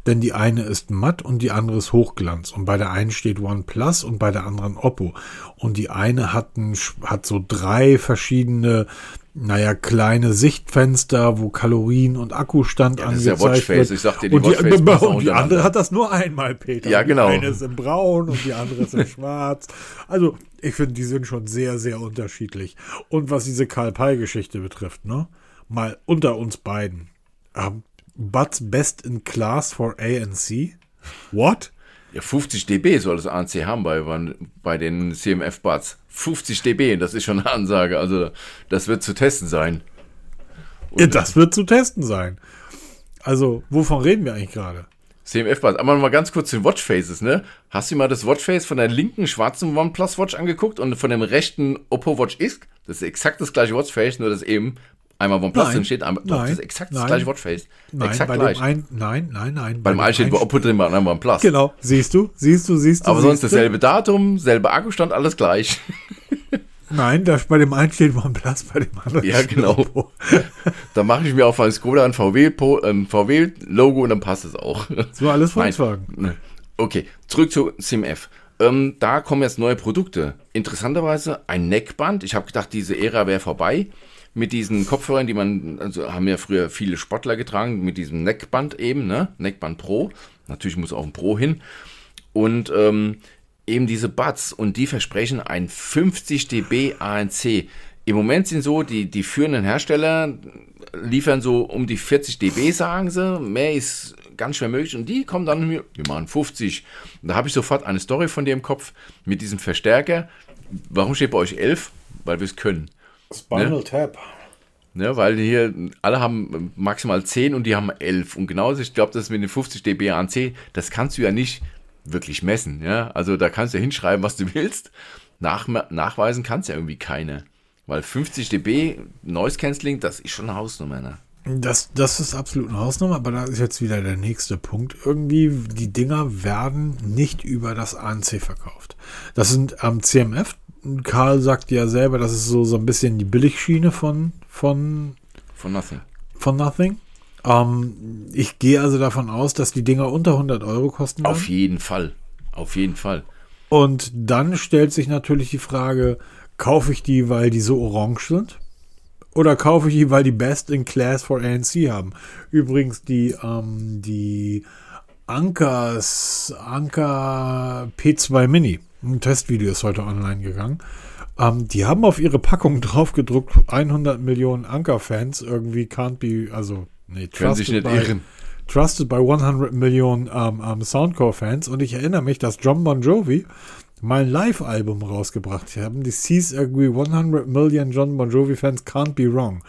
Denn die eine ist matt und die andere ist Hochglanz. Und bei der einen steht OnePlus und bei der anderen Oppo. Und die eine hat, ein, hat so drei verschiedene, naja, kleine Sichtfenster, wo Kalorien und Akkustand Ja, das ist ja angezeigt Watchface. wird. Ich sag dir, die und die, (laughs) und die andere hat das nur einmal, Peter. Ja, genau. Die eine ist in braun und die andere ist in schwarz. Also, ich finde, die sind schon sehr, sehr unterschiedlich. Und was diese Karl-Pei-Geschichte betrifft, ne? Mal unter uns beiden. Ähm, Buds Best in Class for ANC? What? Ja, 50 dB soll das ANC haben bei, bei den CMF-Buds. 50 dB, das ist schon eine Ansage. Also, das wird zu testen sein. Ja, das wird zu testen sein. Also, wovon reden wir eigentlich gerade? CMF-Buds. Aber mal ganz kurz zu den Watchfaces, ne? Hast du mal das Watchface von der linken schwarzen OnePlus Watch angeguckt und von dem rechten Oppo Watch X? Das ist exakt das gleiche Watchface, nur dass eben einmal OnePlus drin steht, einmal, doch, Nein. das ist exakt das Nein. gleiche Watchface. Nein, exakt bei gleich. dem einen, nein, nein, nein. Beim bei einen steht Oppo drin, beim anderen OnePlus. Genau, siehst du, siehst du, siehst du. Aber sonst siehst du? dasselbe Datum, selbe Akkustand, alles gleich. (laughs) Nein, da, bei dem einen steht OnePlus, bei dem anderen Ja, genau. Da mache ich mir auf ein Skoda ein VW-Logo ähm, VW und dann passt es auch. So alles. Volkswagen. Okay, zurück zu CMF. Ähm, da kommen jetzt neue Produkte. Interessanterweise ein Neckband. Ich habe gedacht, diese Ära wäre vorbei. Mit diesen Kopfhörern, die man, also haben ja früher viele Sportler getragen, mit diesem Neckband eben, ne? Neckband Pro. Natürlich muss auch ein Pro hin. Und ähm, eben diese Buds und die versprechen ein 50 dB ANC. Im Moment sind so, die, die führenden Hersteller liefern so um die 40 dB, sagen sie. Mehr ist ganz schwer möglich. Und die kommen dann, wir machen 50. Und da habe ich sofort eine Story von dir im Kopf mit diesem Verstärker. Warum steht bei euch 11? Weil wir es können. Spinal Tap. Ne, weil hier alle haben maximal 10 und die haben 11. Und genauso, ich glaube, das mit den 50 dB ANC, das kannst du ja nicht wirklich messen. Ja? Also da kannst du hinschreiben, was du (laughs) willst. Nach, nachweisen kannst ja irgendwie keine. Weil 50 dB Noise Cancelling, das ist schon eine Hausnummer. Ne? Das, das ist absolut eine Hausnummer, aber da ist jetzt wieder der nächste Punkt. Irgendwie, die Dinger werden nicht über das ANC verkauft. Das sind am CMF. Karl sagt ja selber, das ist so, so ein bisschen die Billigschiene von, von, Von Nothing. von Nothing. Ähm, ich gehe also davon aus, dass die Dinger unter 100 Euro kosten werden. Auf jeden Fall. Auf jeden Fall. Und dann stellt sich natürlich die Frage, kaufe ich die, weil die so orange sind? Oder kaufe ich die, weil die Best in Class for ANC haben? Übrigens, die, ähm, die Ankers, Anker P2 Mini, ein Testvideo ist heute online gegangen. Ähm, die haben auf ihre Packung (laughs) draufgedruckt, 100 Millionen Anker-Fans irgendwie can't be, also, nee, Können sich nicht by, irren. Trusted by 100 Millionen ähm, ähm, Soundcore-Fans. Und ich erinnere mich, dass John Bon Jovi mal ein Live-Album rausgebracht haben. Die Seas irgendwie 100 Million John Bon Jovi-Fans can't be wrong.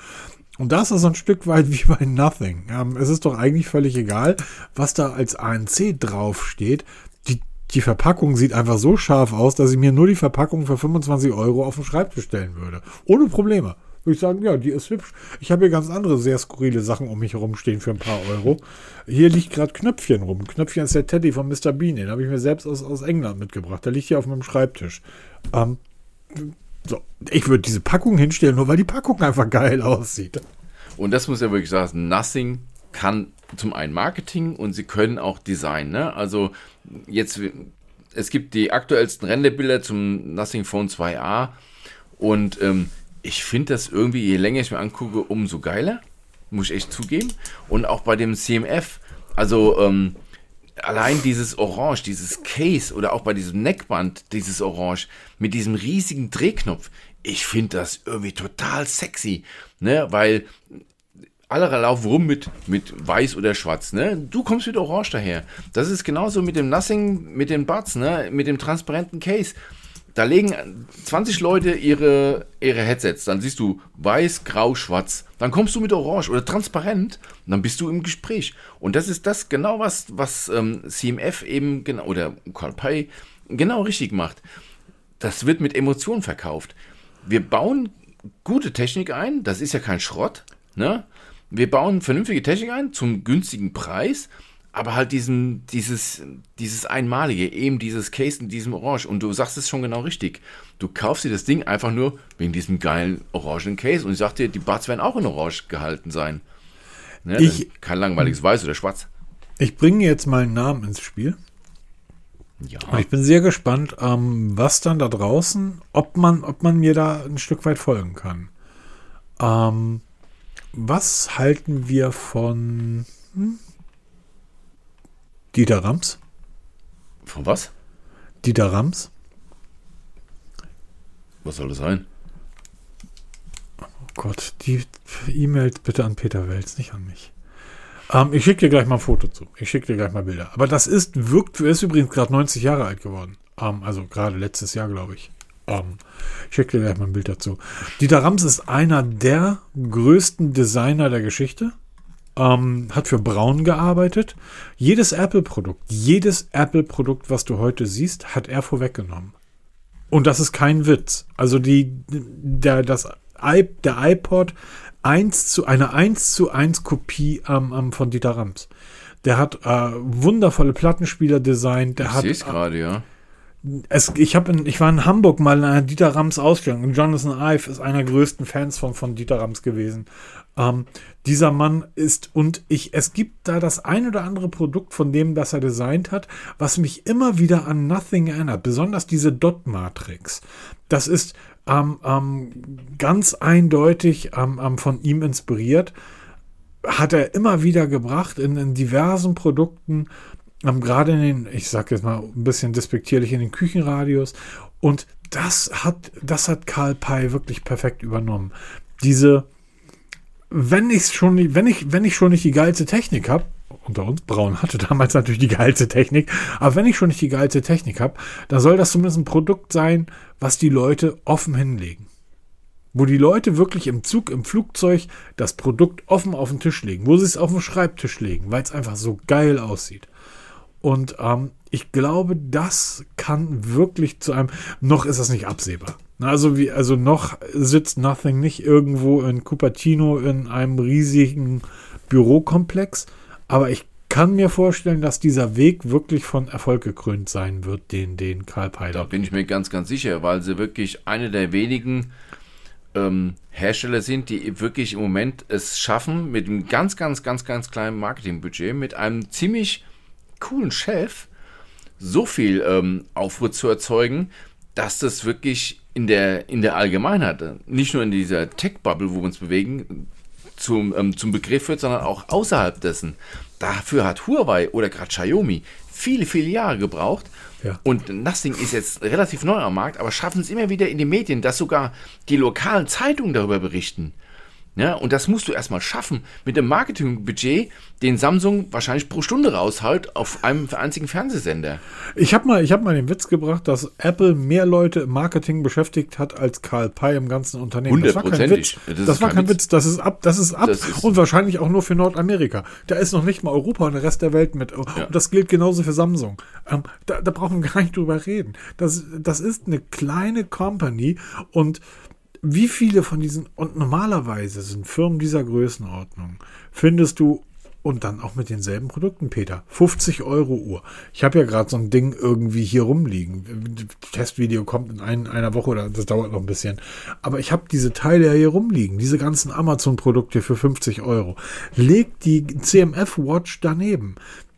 Und das ist ein Stück weit wie bei Nothing. Ähm, es ist doch eigentlich völlig egal, was da als ANC draufsteht. Die, die Verpackung sieht einfach so scharf aus, dass ich mir nur die Verpackung für 25 Euro auf den Schreibtisch stellen würde. Ohne Probleme. Würde ich sagen, ja, die ist hübsch. Ich habe hier ganz andere sehr skurrile Sachen um mich herum stehen für ein paar Euro. Hier liegt gerade Knöpfchen rum. Knöpfchen ist der Teddy von Mr. Bean. Den habe ich mir selbst aus, aus England mitgebracht. Der liegt hier auf meinem Schreibtisch. Ähm, so, ich würde diese Packung hinstellen, nur weil die Packung einfach geil aussieht. Und das muss ja wirklich sagen, Nothing kann zum einen Marketing und sie können auch Design. Ne? Also jetzt, es gibt die aktuellsten Renderbilder zum Nothing Phone 2a und ähm, ich finde das irgendwie, je länger ich mir angucke, umso geiler. Muss ich echt zugeben. Und auch bei dem CMF, also ähm, allein dieses Orange, dieses Case oder auch bei diesem Neckband, dieses Orange mit diesem riesigen Drehknopf, ich finde das irgendwie total sexy, ne, weil alle laufen rum mit, mit weiß oder schwarz, ne? Du kommst mit orange daher. Das ist genauso mit dem Nothing, mit den Buds, ne? Mit dem transparenten Case. Da legen 20 Leute ihre, ihre Headsets. Dann siehst du weiß, grau, schwarz. Dann kommst du mit orange oder transparent und dann bist du im Gespräch. Und das ist das genau, was, was ähm, CMF eben genau, oder Carl genau richtig macht. Das wird mit Emotionen verkauft. Wir bauen gute Technik ein, das ist ja kein Schrott. Ne? Wir bauen vernünftige Technik ein zum günstigen Preis aber halt diesen, dieses, dieses Einmalige, eben dieses Case in diesem Orange. Und du sagst es schon genau richtig. Du kaufst dir das Ding einfach nur wegen diesem geilen orangen Case. Und ich sag dir, die Buds werden auch in Orange gehalten sein. Ne? Ich, kein langweiliges Weiß oder Schwarz. Ich bringe jetzt mal einen Namen ins Spiel. Ja. Und ich bin sehr gespannt, ähm, was dann da draußen, ob man, ob man mir da ein Stück weit folgen kann. Ähm, was halten wir von. Hm? Dieter Rams. Von was? Dieter Rams. Was soll das sein? Oh Gott, die E-Mails bitte an Peter Welz, nicht an mich. Ähm, ich schicke dir gleich mal ein Foto zu. Ich schicke dir gleich mal Bilder. Aber das ist, wirkt, er ist übrigens gerade 90 Jahre alt geworden. Ähm, also gerade letztes Jahr, glaube ich. Ähm, ich schicke dir gleich mal ein Bild dazu. Dieter Rams ist einer der größten Designer der Geschichte ähm, hat für Braun gearbeitet. Jedes Apple-Produkt, jedes Apple-Produkt, was du heute siehst, hat er vorweggenommen. Und das ist kein Witz. Also die, der, das, der iPod 1 zu, eine 1 zu 1 Kopie ähm, von Dieter Rams. Der hat äh, wundervolle Plattenspieler designt. Der ich sehe es gerade, ja. Es, ich, in, ich war in Hamburg mal in einer Dieter Rams Ausstellung und Jonathan Ive ist einer der größten Fans von, von Dieter Rams gewesen. Ähm, dieser Mann ist und ich, es gibt da das ein oder andere Produkt von dem, das er designt hat, was mich immer wieder an Nothing erinnert, besonders diese Dot-Matrix. Das ist ähm, ähm, ganz eindeutig ähm, ähm von ihm inspiriert, hat er immer wieder gebracht in, in diversen Produkten, ähm, gerade in den, ich sag jetzt mal ein bisschen despektierlich, in den Küchenradios und das hat, das hat Karl Pei wirklich perfekt übernommen. Diese, wenn ich schon, wenn ich, wenn ich schon nicht die geilste Technik habe, unter uns, Braun hatte (laughs) damals natürlich die geilste Technik, aber wenn ich schon nicht die geilste Technik habe, dann soll das zumindest ein Produkt sein, was die Leute offen hinlegen. Wo die Leute wirklich im Zug, im Flugzeug das Produkt offen auf den Tisch legen, wo sie es auf den Schreibtisch legen, weil es einfach so geil aussieht. Und ähm, ich glaube, das kann wirklich zu einem, noch ist das nicht absehbar. Also wie, also noch sitzt Nothing nicht irgendwo in Cupertino in einem riesigen Bürokomplex, aber ich kann mir vorstellen, dass dieser Weg wirklich von Erfolg gekrönt sein wird, den, den Karl Peiler. Da bin ich mir ganz, ganz sicher, weil sie wirklich eine der wenigen ähm, Hersteller sind, die wirklich im Moment es schaffen, mit einem ganz, ganz, ganz, ganz kleinen Marketingbudget, mit einem ziemlich coolen Chef, so viel ähm, Aufruhr zu erzeugen, dass das wirklich in der, in der Allgemeinheit, nicht nur in dieser Tech-Bubble, wo wir uns bewegen, zum, ähm, zum Begriff wird, sondern auch außerhalb dessen. Dafür hat Huawei oder gerade Xiaomi viele, viele Jahre gebraucht. Ja. Und Nothing ist jetzt relativ neu am Markt, aber schaffen es immer wieder in den Medien, dass sogar die lokalen Zeitungen darüber berichten. Ja, und das musst du erstmal schaffen mit dem Marketingbudget, den Samsung wahrscheinlich pro Stunde raushaut auf einem einzigen Fernsehsender. Ich habe mal, ich hab mal den Witz gebracht, dass Apple mehr Leute im Marketing beschäftigt hat als Karl Pei im ganzen Unternehmen. Das war kein Hundertprozentig. Witz. Das Das, ist war kein Witz. Witz. Das ist ab. Das ist ab. Das ist- und wahrscheinlich auch nur für Nordamerika. Da ist noch nicht mal Europa und der Rest der Welt mit. Und das gilt genauso für Samsung. Ähm, da, da brauchen wir gar nicht drüber reden. Das, das ist eine kleine Company und wie viele von diesen, und normalerweise sind Firmen dieser Größenordnung, findest du, und dann auch mit denselben Produkten, Peter, 50 Euro Uhr. Ich habe ja gerade so ein Ding irgendwie hier rumliegen. Testvideo kommt in ein, einer Woche oder das dauert noch ein bisschen. Aber ich habe diese Teile hier rumliegen, diese ganzen Amazon-Produkte für 50 Euro. Leg die CMF Watch daneben.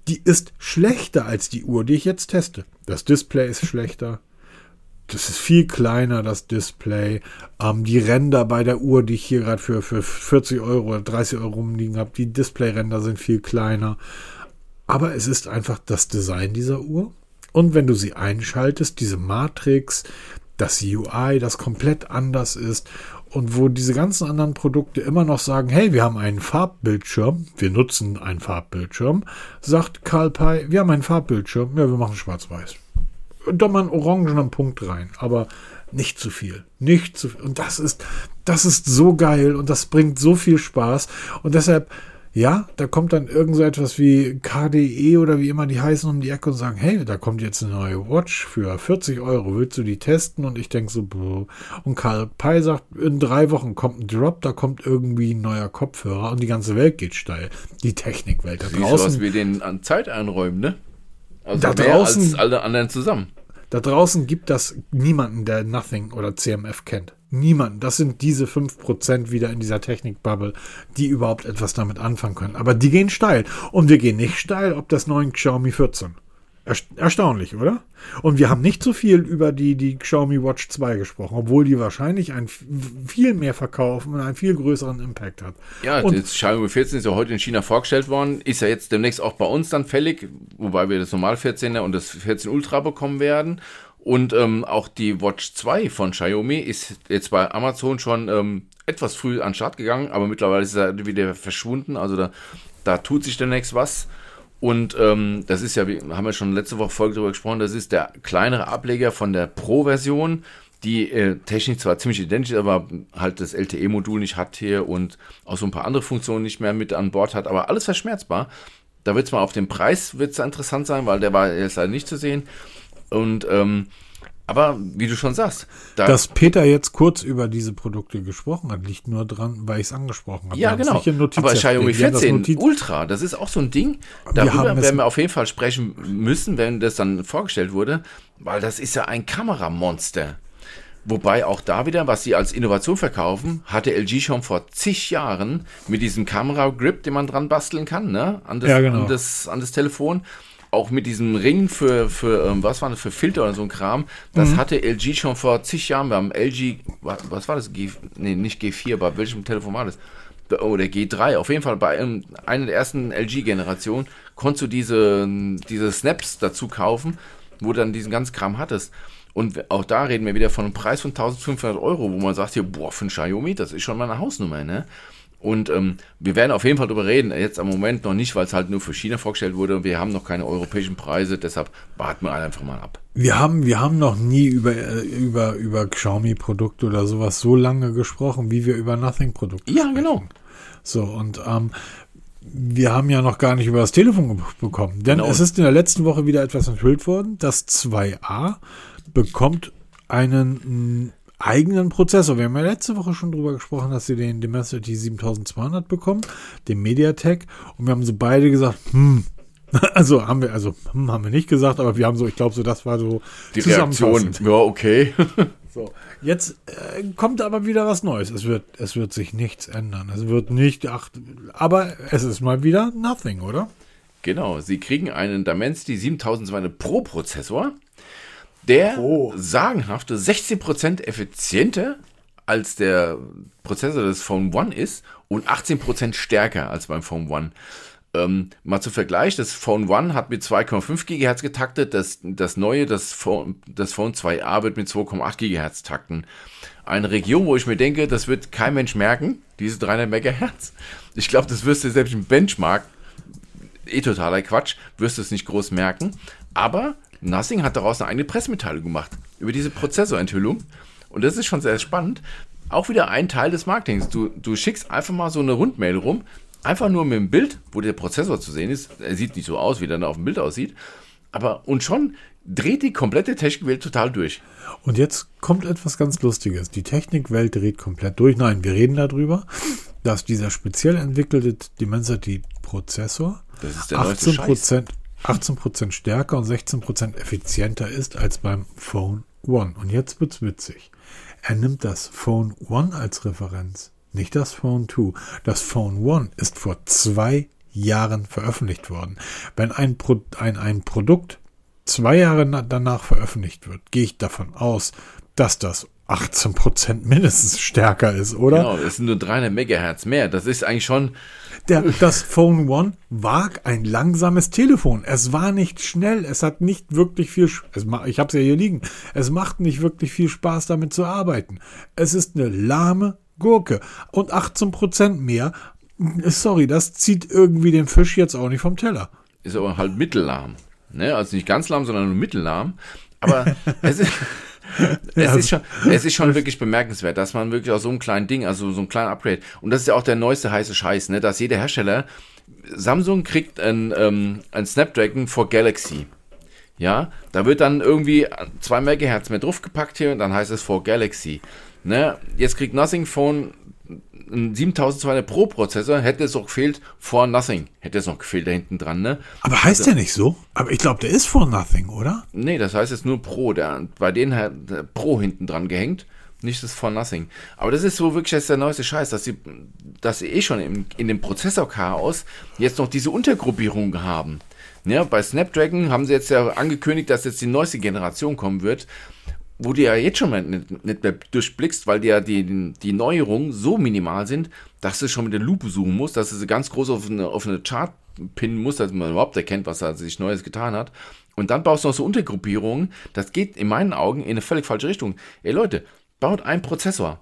Die ist schlechter als die Uhr, die ich jetzt teste. Das Display ist schlechter. Das ist viel kleiner, das Display. Ähm, die Ränder bei der Uhr, die ich hier gerade für, für 40 Euro oder 30 Euro rumliegen habe, die Displayränder sind viel kleiner. Aber es ist einfach das Design dieser Uhr. Und wenn du sie einschaltest, diese Matrix, das UI, das komplett anders ist und wo diese ganzen anderen Produkte immer noch sagen, hey, wir haben einen Farbbildschirm, wir nutzen einen Farbbildschirm, sagt Karl Pei, wir haben einen Farbbildschirm, ja, wir machen schwarz-weiß da mal einen orangenen Punkt rein, aber nicht zu viel, nicht zu viel. Und das ist, das ist so geil und das bringt so viel Spaß und deshalb, ja, da kommt dann irgend so etwas wie KDE oder wie immer die heißen um die Ecke und sagen, hey, da kommt jetzt eine neue Watch für 40 Euro, willst du die testen? Und ich denke so, bäh. und Karl Pei sagt, in drei Wochen kommt ein Drop, da kommt irgendwie ein neuer Kopfhörer und die ganze Welt geht steil. Die Technikwelt da draußen. was wir denen an Zeit einräumen, ne? Also Da mehr draußen- als alle anderen zusammen. Da draußen gibt das niemanden, der Nothing oder CMF kennt. Niemanden. Das sind diese 5% wieder in dieser Technikbubble, die überhaupt etwas damit anfangen können. Aber die gehen steil. Und wir gehen nicht steil, ob das neuen Xiaomi 14. Erst- Erstaunlich, oder? Und wir haben nicht so viel über die, die Xiaomi Watch 2 gesprochen, obwohl die wahrscheinlich ein viel mehr verkaufen und einen viel größeren Impact hat. Ja, und das Xiaomi 14 ist ja heute in China vorgestellt worden, ist ja jetzt demnächst auch bei uns dann fällig, wobei wir das normal 14er und das 14 Ultra bekommen werden. Und ähm, auch die Watch 2 von Xiaomi ist jetzt bei Amazon schon ähm, etwas früh an den Start gegangen, aber mittlerweile ist er wieder verschwunden. Also da, da tut sich demnächst was. Und ähm, das ist ja, wir haben ja schon letzte Woche Folge darüber gesprochen, das ist der kleinere Ableger von der Pro-Version, die äh, technisch zwar ziemlich identisch ist, aber halt das LTE-Modul nicht hat hier und auch so ein paar andere Funktionen nicht mehr mit an Bord hat, aber alles verschmerzbar. Da wird es mal auf den Preis wird's interessant sein, weil der war jetzt leider nicht zu sehen. Und ähm, aber wie du schon sagst, da, Dass Peter jetzt kurz über diese Produkte gesprochen hat, liegt nur dran, weil ich es angesprochen habe. Ja, Wir genau. Aber Xiaomi stehen. Wir haben das 14 Notiz- Ultra, das ist auch so ein Ding. Wir Darüber haben es- werden wir auf jeden Fall sprechen müssen, wenn das dann vorgestellt wurde, weil das ist ja ein Kameramonster. Wobei auch da wieder, was sie als Innovation verkaufen, hatte LG schon vor zig Jahren mit diesem Kamera-Grip, den man dran basteln kann, ne? An das, Ja, genau. an das, an das Telefon. Auch mit diesem Ring für, für ähm, was war das, für Filter oder so ein Kram. Das Mhm. hatte LG schon vor zig Jahren beim LG, wa- was war das? G, nee, nicht G4, bei welchem Telefon war das? Oder G3, auf jeden Fall bei einem, einer der ersten LG-Generationen konntest du diese, diese Snaps dazu kaufen, wo du dann diesen ganzen Kram hattest. Und auch da reden wir wieder von einem Preis von 1500 Euro, wo man sagt hier, boah, für ein Xiaomi, das ist schon mal eine Hausnummer, ne? Und ähm, wir werden auf jeden Fall drüber reden. Jetzt am Moment noch nicht, weil es halt nur für China vorgestellt wurde. Wir haben noch keine europäischen Preise, deshalb warten wir einfach mal ab. Wir haben, wir haben noch nie über, äh, über, über Xiaomi-Produkte oder sowas so lange gesprochen, wie wir über Nothing-Produkte Ja, genau. So, und ähm, wir haben ja noch gar nicht über das Telefon bekommen. Denn Genau. es ist in der letzten Woche wieder etwas enthüllt worden. Das 2a bekommt einen eigenen Prozessor. Wir haben ja letzte Woche schon drüber gesprochen, dass sie den Dimensity 7200 bekommen, den MediaTek. Und wir haben so beide gesagt, hm, (laughs) also haben wir, also hm, haben wir nicht gesagt, aber wir haben so, ich glaube so, das war so Die Reaktion, ja, okay. (laughs) So, jetzt äh, kommt aber wieder was Neues. Es wird, es wird sich nichts ändern. Es wird nicht, ach, aber es ist mal wieder nothing, oder? Genau, Sie kriegen einen Dimensity 7200 Pro Prozessor. Der Oh. sagenhafte 16% effizienter als der Prozessor des Phone One ist und 18% stärker als beim Phone One. Ähm, mal zum Vergleich, das Phone One hat mit 2,5 GHz getaktet, das, das neue, das Phone, das Phone 2a wird mit 2,8 GHz takten. Eine Region, wo ich mir denke, das wird kein Mensch merken, diese 300 MHz. Ich glaube, das wirst du selbst im Benchmark, eh totaler Quatsch, wirst du es nicht groß merken. Aber Nothing hat daraus eine eigene Pressemitteilung gemacht über diese Prozessorenthüllung. Und das ist schon sehr spannend. Auch wieder ein Teil des Marketings. Du, du schickst einfach mal so eine Rundmail rum, einfach nur mit dem Bild, wo der Prozessor zu sehen ist. Er sieht nicht so aus, wie der auf dem Bild aussieht. Aber und schon dreht die komplette Technikwelt total durch. Und jetzt kommt etwas ganz Lustiges. Die Technikwelt dreht komplett durch. Nein, wir reden darüber, dass dieser speziell entwickelte Dimensity-Prozessor Das ist der neueste 18%, 18% stärker und 16% effizienter ist als beim Phone One. Und jetzt wird's witzig. Er nimmt das Phone One als Referenz, nicht das Phone 2. Das Phone One ist vor zwei Jahren veröffentlicht worden. Wenn ein, Pro ein, ein Produkt zwei Jahre na- danach veröffentlicht wird, gehe ich davon aus, dass das 18% mindestens stärker ist, oder? Genau, es sind nur 300 Megahertz mehr. Das ist eigentlich schon, Der, das Phone One war ein langsames Telefon. Es war nicht schnell. Es hat nicht wirklich viel. Es, ich habe es ja hier liegen. Es macht nicht wirklich viel Spaß, damit zu arbeiten. Es ist eine lahme Gurke. Und 18% mehr. Sorry, das zieht irgendwie den Fisch jetzt auch nicht vom Teller. ist aber halt mittellahm. Ne? Also nicht ganz lahm, sondern nur mittellahm. Aber (laughs) es ist, (laughs) es, ist schon, es ist schon wirklich bemerkenswert, dass man wirklich aus so einem kleinen Ding, also so einem kleinen Upgrade, und das ist ja auch der neueste heiße Scheiß, ne? dass jeder Hersteller, Samsung kriegt ein, ähm, ein Snapdragon for Galaxy. Ja, da wird dann irgendwie 2 MHz mehr draufgepackt hier und dann heißt es for Galaxy. Ne? Jetzt kriegt Nothing Phone ein 7200 Pro Prozessor, hätte es noch gefehlt for Nothing. Hätte es noch gefehlt da hinten dran, ne? Aber heißt der nicht so? Aber ich glaube, der ist for nothing, oder? Nee, das heißt jetzt nur Pro. Der, bei denen hat der Pro hinten dran gehängt. Nicht das for Nothing. Aber das ist so wirklich jetzt der neueste Scheiß, dass sie, dass sie eh schon im, in dem Prozessor-Chaos jetzt noch diese Untergruppierung haben. Ja, bei Snapdragon haben sie jetzt ja angekündigt, dass jetzt die neueste Generation kommen wird, wo du ja jetzt schon mal nicht, nicht mehr durchblickst, weil die ja die, die Neuerungen so minimal sind, dass du schon mit der Lupe suchen musst, dass du sie ganz groß auf eine, auf eine Chart pinnen musst, dass man überhaupt erkennt, was da sich Neues getan hat. Und dann baust du noch so Untergruppierungen. Das geht in meinen Augen in eine völlig falsche Richtung. Ey Leute, baut einen Prozessor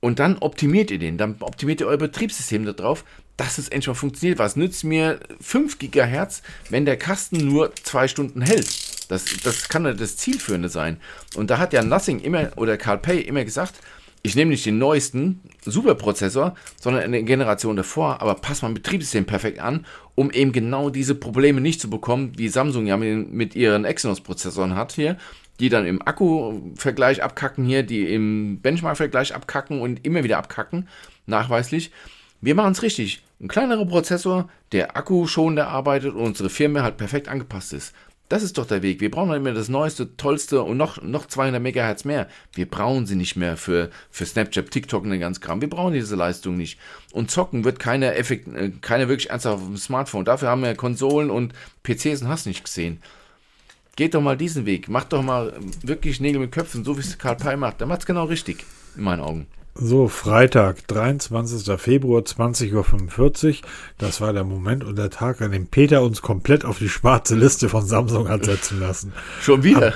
und dann optimiert ihr den. Dann optimiert ihr euer Betriebssystem darauf, dass es endlich mal funktioniert. Was nützt mir 5 Gigahertz, wenn der Kasten nur zwei Stunden hält? Das, das kann ja das Zielführende sein. Und da hat ja Nothing immer oder Carl Pay immer gesagt, ich nehme nicht den neuesten Superprozessor, sondern eine Generation davor, aber passe mein Betriebssystem perfekt an, um eben genau diese Probleme nicht zu bekommen, wie Samsung ja mit, mit ihren Exynos-Prozessoren hat hier, die dann im Akku-Vergleich abkacken hier, die im Benchmark-Vergleich abkacken und immer wieder abkacken, nachweislich. Wir machen es richtig. Ein kleinerer Prozessor, der akkuschonender arbeitet und unsere Firma halt perfekt angepasst ist. Das ist doch der Weg. Wir brauchen nicht mehr das neueste, tollste und noch, noch 200 Megahertz mehr. Wir brauchen sie nicht mehr für, für Snapchat, TikTok und den ganzen Kram. Wir brauchen diese Leistung nicht. Und zocken wird keine, Effekt, äh, keine wirklich ernsthaft auf dem Smartphone. Dafür haben wir Konsolen und PCs und hast nicht gesehen. Geht doch mal diesen Weg. Macht doch mal wirklich Nägel mit Köpfen, so wie es Karl Pei macht. Der macht es genau richtig, in meinen Augen. So, Freitag, 23. Februar, 20.45 Uhr. Das war der Moment und der Tag, an dem Peter uns komplett auf die schwarze Liste von Samsung hat setzen lassen. Schon wieder.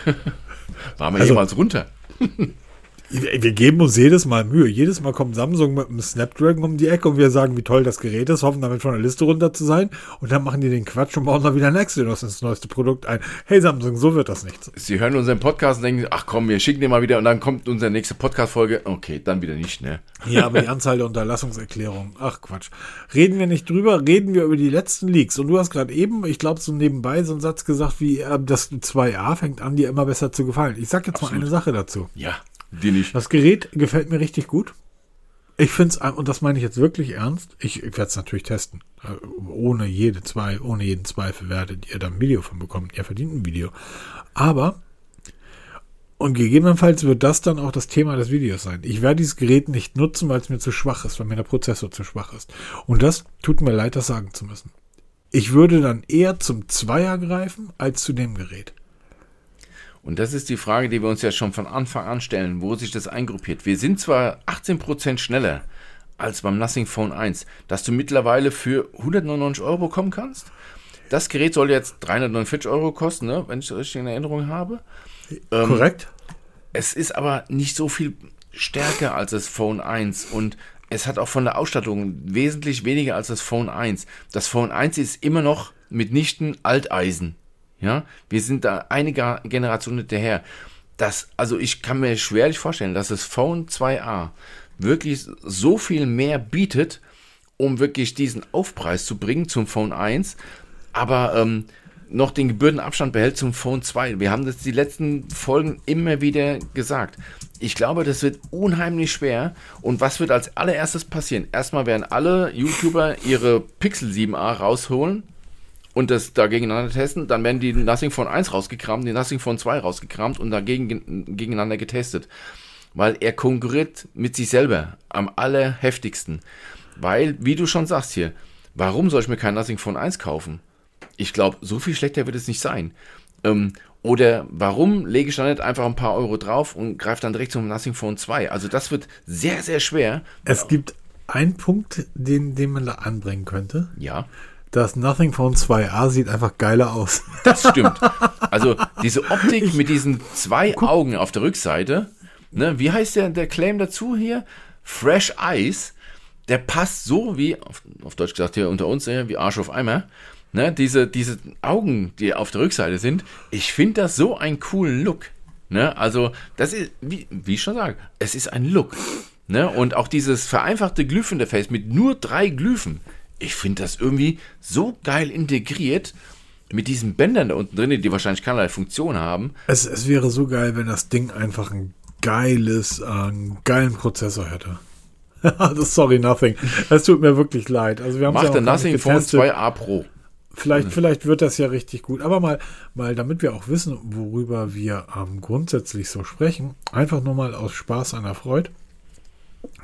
Waren wir Also- jemals runter? (laughs) Wir geben uns jedes Mal Mühe. Jedes Mal kommt Samsung mit einem Snapdragon um die Ecke und wir sagen, wie toll das Gerät ist, hoffen damit von der Liste runter zu sein. Und dann machen die den Quatsch und bauen noch wieder ein Exynos ins neueste Produkt ein. Hey Samsung, so wird das nichts. Sie hören unseren Podcast und denken, ach komm, wir schicken den mal wieder und dann kommt unsere nächste Podcast-Folge. Okay, dann wieder nicht, ne? Ja, aber die Anzahl der Unterlassungserklärungen. Ach Quatsch. Reden wir nicht drüber, reden wir über die letzten Leaks. Und du hast gerade eben, ich glaube, so nebenbei so einen Satz gesagt, wie äh, das 2a fängt an, dir immer besser zu gefallen. Ich sag jetzt mal eine Sache dazu. Ja, die nicht. Das Gerät gefällt mir richtig gut. Ich finde es, und das meine ich jetzt wirklich ernst, ich, ich werde es natürlich testen. Äh, Ohne jede zwei, ohne jeden Zweifel werdet ihr da ein Video von bekommen. Ihr verdient ein Video. Aber, und gegebenenfalls wird das dann auch das Thema des Videos sein. Ich werde dieses Gerät nicht nutzen, weil es mir zu schwach ist, weil mir der Prozessor zu schwach ist. Und das tut mir leid, das sagen zu müssen. Ich würde dann eher zum Zweier greifen als zu dem Gerät. Und das ist die Frage, die wir uns ja schon von Anfang an stellen, wo sich das eingruppiert. Wir sind zwar 18% schneller als beim Nothing Phone 1, dass du mittlerweile für 199 Euro bekommen kannst. Das Gerät soll jetzt 349 Euro kosten, ne, wenn ich das richtig in Erinnerung habe. Ähm, Korrekt. Es ist aber nicht so viel stärker als das Phone 1 und es hat auch von der Ausstattung wesentlich weniger als das Phone 1. Das Phone 1 ist immer noch mitnichten Alteisen. Ja, wir sind da einige Generationen hinterher. Das, also ich kann mir schwerlich vorstellen, dass das Phone 2a wirklich so viel mehr bietet, um wirklich diesen Aufpreis zu bringen zum Phone 1, aber ähm, noch den Gebührenabstand behält zum Phone 2. Wir haben das die letzten Folgen immer wieder gesagt. Ich glaube, das wird unheimlich schwer. Und was wird als allererstes passieren? Erstmal werden alle YouTuber ihre Pixel 7a rausholen und das da gegeneinander testen. Dann werden die Nothing Phone 1 rausgekramt, die Nothing Phone 2 rausgekramt und dagegen gegeneinander getestet. Weil er konkurriert mit sich selber am allerheftigsten. Weil, wie du schon sagst hier, warum soll ich mir kein Nothing Phone 1 kaufen? Ich glaube, so viel schlechter wird es nicht sein. Ähm, oder warum lege ich da nicht einfach ein paar Euro drauf und greife dann direkt zum Nothing Phone 2? Also das wird sehr, sehr schwer. Es gibt einen Punkt, den, den man da anbringen könnte. Ja. Das Nothing Phone 2a sieht einfach geiler aus. Das stimmt. Also diese Optik mit diesen zwei Guck. Augen auf der Rückseite, ne, wie heißt der, der Claim dazu hier? Fresh Eyes, der passt so wie, auf, auf Deutsch gesagt hier unter uns, wie Arsch auf Eimer. Ne, diese, diese Augen, die auf der Rückseite sind, ich finde das so einen coolen Look. Ne, also, das ist, wie, wie ich schon sage, es ist ein Look. Ne, und auch dieses vereinfachte Glyphinterface mit nur drei Glyphen, ich finde das irgendwie so geil integriert mit diesen Bändern da unten drin, die wahrscheinlich keinerlei Funktion haben. Es, es wäre so geil, wenn das Ding einfach ein geiles, äh, einen geilen Prozessor hätte. (laughs) Sorry, nothing. Es tut mir wirklich leid. Also wir haben Macht ja der Nothing Phone 2a Pro. Vielleicht, vielleicht wird das ja richtig gut. Aber mal, mal, damit wir auch wissen, worüber wir ähm, grundsätzlich so sprechen, einfach nur mal aus Spaß einer Freude.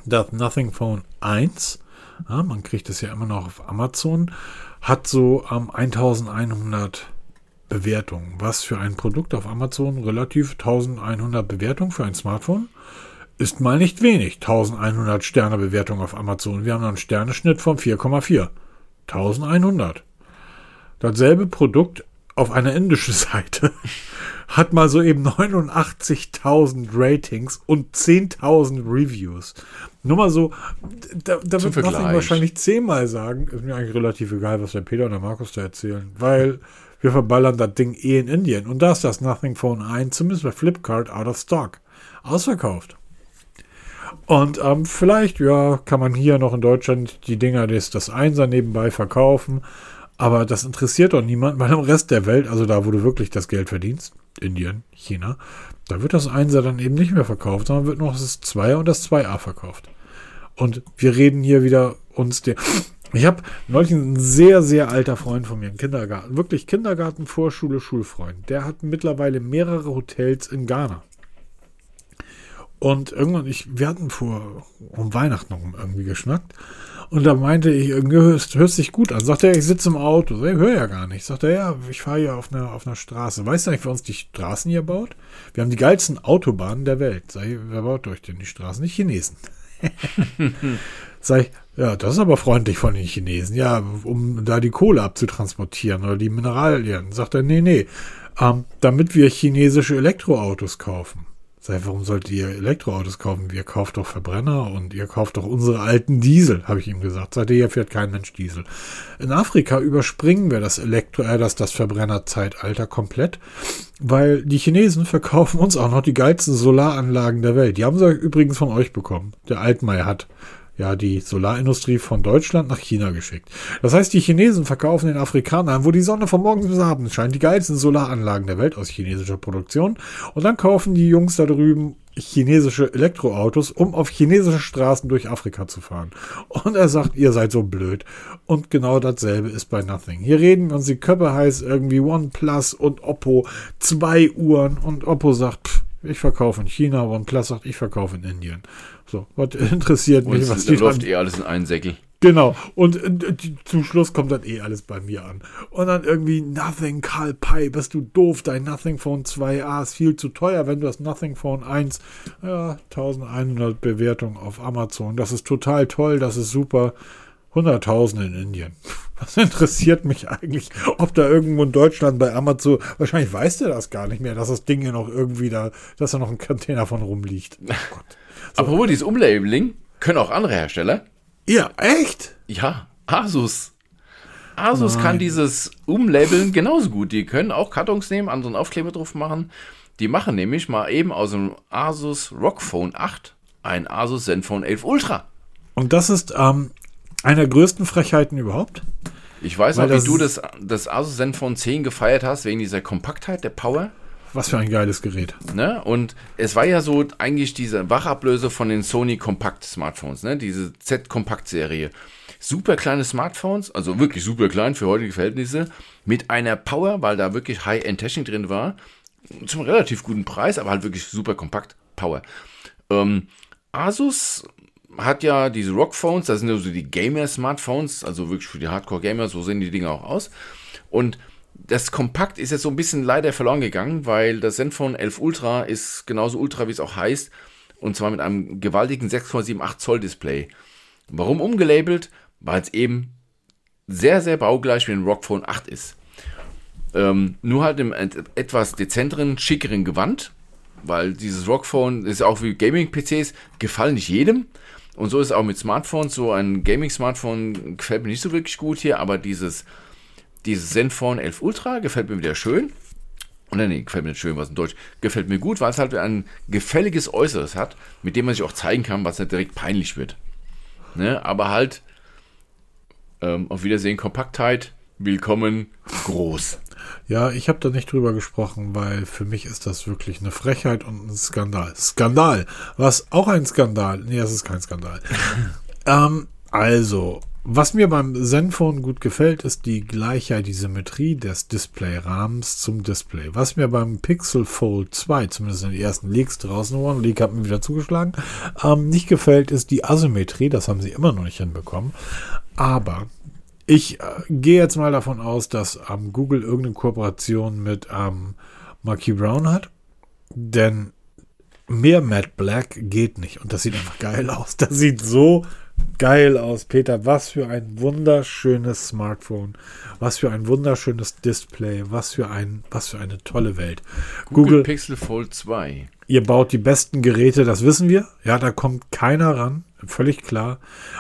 Das Nothing Phone 1, ja, man kriegt es ja immer noch auf Amazon, hat so ähm, 1100 Bewertungen. Was für ein Produkt auf Amazon relativ 1100 Bewertungen für ein Smartphone ist mal nicht wenig. 1100 Sterne Bewertung auf Amazon. Wir haben einen Sterneschnitt von 4,4. 1100. Dasselbe Produkt auf einer indischen (laughs) Seite hat mal so eben (laughs) 89.000 Ratings und 10.000 Reviews. Nur mal so, da, da wird Nothing wahrscheinlich zehnmal sagen, ist mir eigentlich relativ egal, was der Peter und der Markus da erzählen, weil wir verballern das Ding eh in Indien. Und da ist das Nothing Phone 1, zumindest bei Flipkart, out of stock. Ausverkauft. Und ähm, vielleicht, ja, kann man hier noch in Deutschland die Dinger des, das Einser nebenbei verkaufen. Aber das interessiert doch niemanden, weil im Rest der Welt, also da, wo du wirklich das Geld verdienst, Indien, China, da wird das Einser dann eben nicht mehr verkauft, sondern wird noch das 2er und das 2a verkauft. Und wir reden hier wieder uns der. (sniffs) Ich habe neulich einen sehr, sehr alter Freund von mir im Kindergarten, wirklich Kindergarten, Vorschule, Schulfreund. Der hat mittlerweile mehrere Hotels in Ghana. Und irgendwann, ich, wir hatten vor um Weihnachten noch irgendwie geschnackt. Und da meinte ich, irgendwie hörst, hörst dich gut an. Sagt er, ich sitze im Auto. Ich höre ja gar nicht. Sagt er, ja, ich fahre hier auf einer, auf einer Straße. Weißt du eigentlich, wer uns die Straßen hier baut? Wir haben die geilsten Autobahnen der Welt. Sag ich, wer baut euch denn die Straßen? Die Chinesen. (laughs) Sag ich, ja, das ist aber freundlich von den Chinesen. Ja, um da die Kohle abzutransportieren oder die Mineralien. Sagt er, nee, nee. Ähm, damit wir chinesische Elektroautos kaufen. Sei, warum solltet ihr Elektroautos kaufen? Wir kauft doch Verbrenner und ihr kauft doch unsere alten Diesel, habe ich ihm gesagt. Seitdem hier fährt kein Mensch Diesel. In Afrika überspringen wir das Elektro, äh, das, das Verbrennerzeitalter komplett, weil die Chinesen verkaufen uns auch noch die geilsten Solaranlagen der Welt. Die haben sie übrigens von euch bekommen. Der Altmaier hat ja, die Solarindustrie von Deutschland nach China geschickt. Das heißt, die Chinesen verkaufen den Afrikanern, wo die Sonne von morgens bis abends scheint, die geilsten Solaranlagen der Welt aus chinesischer Produktion. Und dann kaufen die Jungs da drüben chinesische Elektroautos, um auf chinesische Straßen durch Afrika zu fahren. Und er sagt, ihr seid so blöd. Und genau dasselbe ist bei Nothing. Hier reden uns die Köpfe heiß irgendwie OnePlus und Oppo, zwei Uhren und Oppo sagt, pff, ich verkaufe in China, OnePlus sagt, ich verkaufe in Indien. So, was (laughs) interessiert mich, was die läuft eh alles in einen Säckel. Genau. Und äh, zum Schluss kommt dann eh alles bei mir an. Und dann irgendwie Nothing, Karl Pei, bist du doof, dein Nothing Phone 2a ist viel zu teuer, wenn du das Nothing Phone 1, ja, 1100 Bewertungen auf Amazon. Das ist total toll, das ist super. 100.000 in Indien. (laughs) Was interessiert mich eigentlich, ob da irgendwo in Deutschland bei Amazon, wahrscheinlich weiß der das gar nicht mehr, dass das Ding hier noch irgendwie da, dass da noch ein Container von rumliegt. Oh Gott. Apropos dieses Umlabeling, können auch andere Hersteller. Ja, echt? Ja, Asus. Asus kann dieses Umlabeln genauso gut. Die können auch Kartons nehmen, anderen Aufkleber drauf machen. Die machen nämlich mal eben aus dem Asus ROG Phone 8 ein Asus Zenfone 11 Ultra. Und das ist ähm, eine der größten Frechheiten überhaupt. Ich weiß Weil noch, wie du das, das Asus Zenfone 10 gefeiert hast, wegen dieser Kompaktheit, der Power. Was für ein geiles Gerät. Ne? Und es war ja so eigentlich diese Wachablöse von den Sony Kompakt Smartphones, ne? diese Z-Kompakt-Serie. Super kleine Smartphones, also wirklich super klein für heutige Verhältnisse, mit einer Power, weil da wirklich High-End-Technik drin war, zum relativ guten Preis, aber halt wirklich super kompakt Power. Ähm, Asus hat ja diese ROG-Phones, das sind ja so die Gamer-Smartphones, also wirklich für die Hardcore-Gamer, so sehen die Dinger auch aus. Und das Kompakt ist jetzt so ein bisschen leider verloren gegangen, weil das Zenfone 11 Ultra ist genauso ultra, wie es auch heißt, und zwar mit einem gewaltigen 6,78 Zoll Display. Warum umgelabelt? Weil es eben sehr, sehr baugleich wie ein ROG Phone 8 ist. Ähm, nur halt im et- etwas dezenteren, schickeren Gewand, weil dieses ROG Phone ist auch wie Gaming-PCs, gefallen nicht jedem. Und so ist es auch mit Smartphones. So ein Gaming-Smartphone gefällt mir nicht so wirklich gut hier, aber dieses, dieses Zenfone 11 Ultra gefällt mir wieder schön. Oder nee, gefällt mir nicht schön, was in Deutsch. Gefällt mir gut, weil es halt ein gefälliges Äußeres hat, mit dem man sich auch zeigen kann, was nicht direkt peinlich wird. Ne? Aber halt, ähm, auf Wiedersehen, Kompaktheit, willkommen, groß. Ja, ich habe da nicht drüber gesprochen, weil für mich ist das wirklich eine Frechheit und ein Skandal. Skandal. Was auch ein Skandal. Nee, das ist kein Skandal. (laughs) ähm, also, was mir beim Zenfone gut gefällt, ist die Gleichheit, die Symmetrie des Displayrahmens zum Display. Was mir beim Pixel Fold 2, zumindest in den ersten Leaks draußen, One Leak hat mir wieder zugeschlagen, ähm, nicht gefällt, ist die Asymmetrie. Das haben sie immer noch nicht hinbekommen. Aber ich äh, gehe jetzt mal davon aus, dass ähm, Google irgendeine Kooperation mit ähm, Marquis Brown hat. Denn mehr Matte Black geht nicht. Und das sieht einfach geil aus. Das sieht so geil aus, Peter. Was für ein wunderschönes Smartphone. Was für ein wunderschönes Display. Was für ein, was für eine tolle Welt. Google, Google, Pixel Fold 2. ihr baut die besten Geräte, das wissen wir. Ja, da kommt keiner ran. Völlig klar.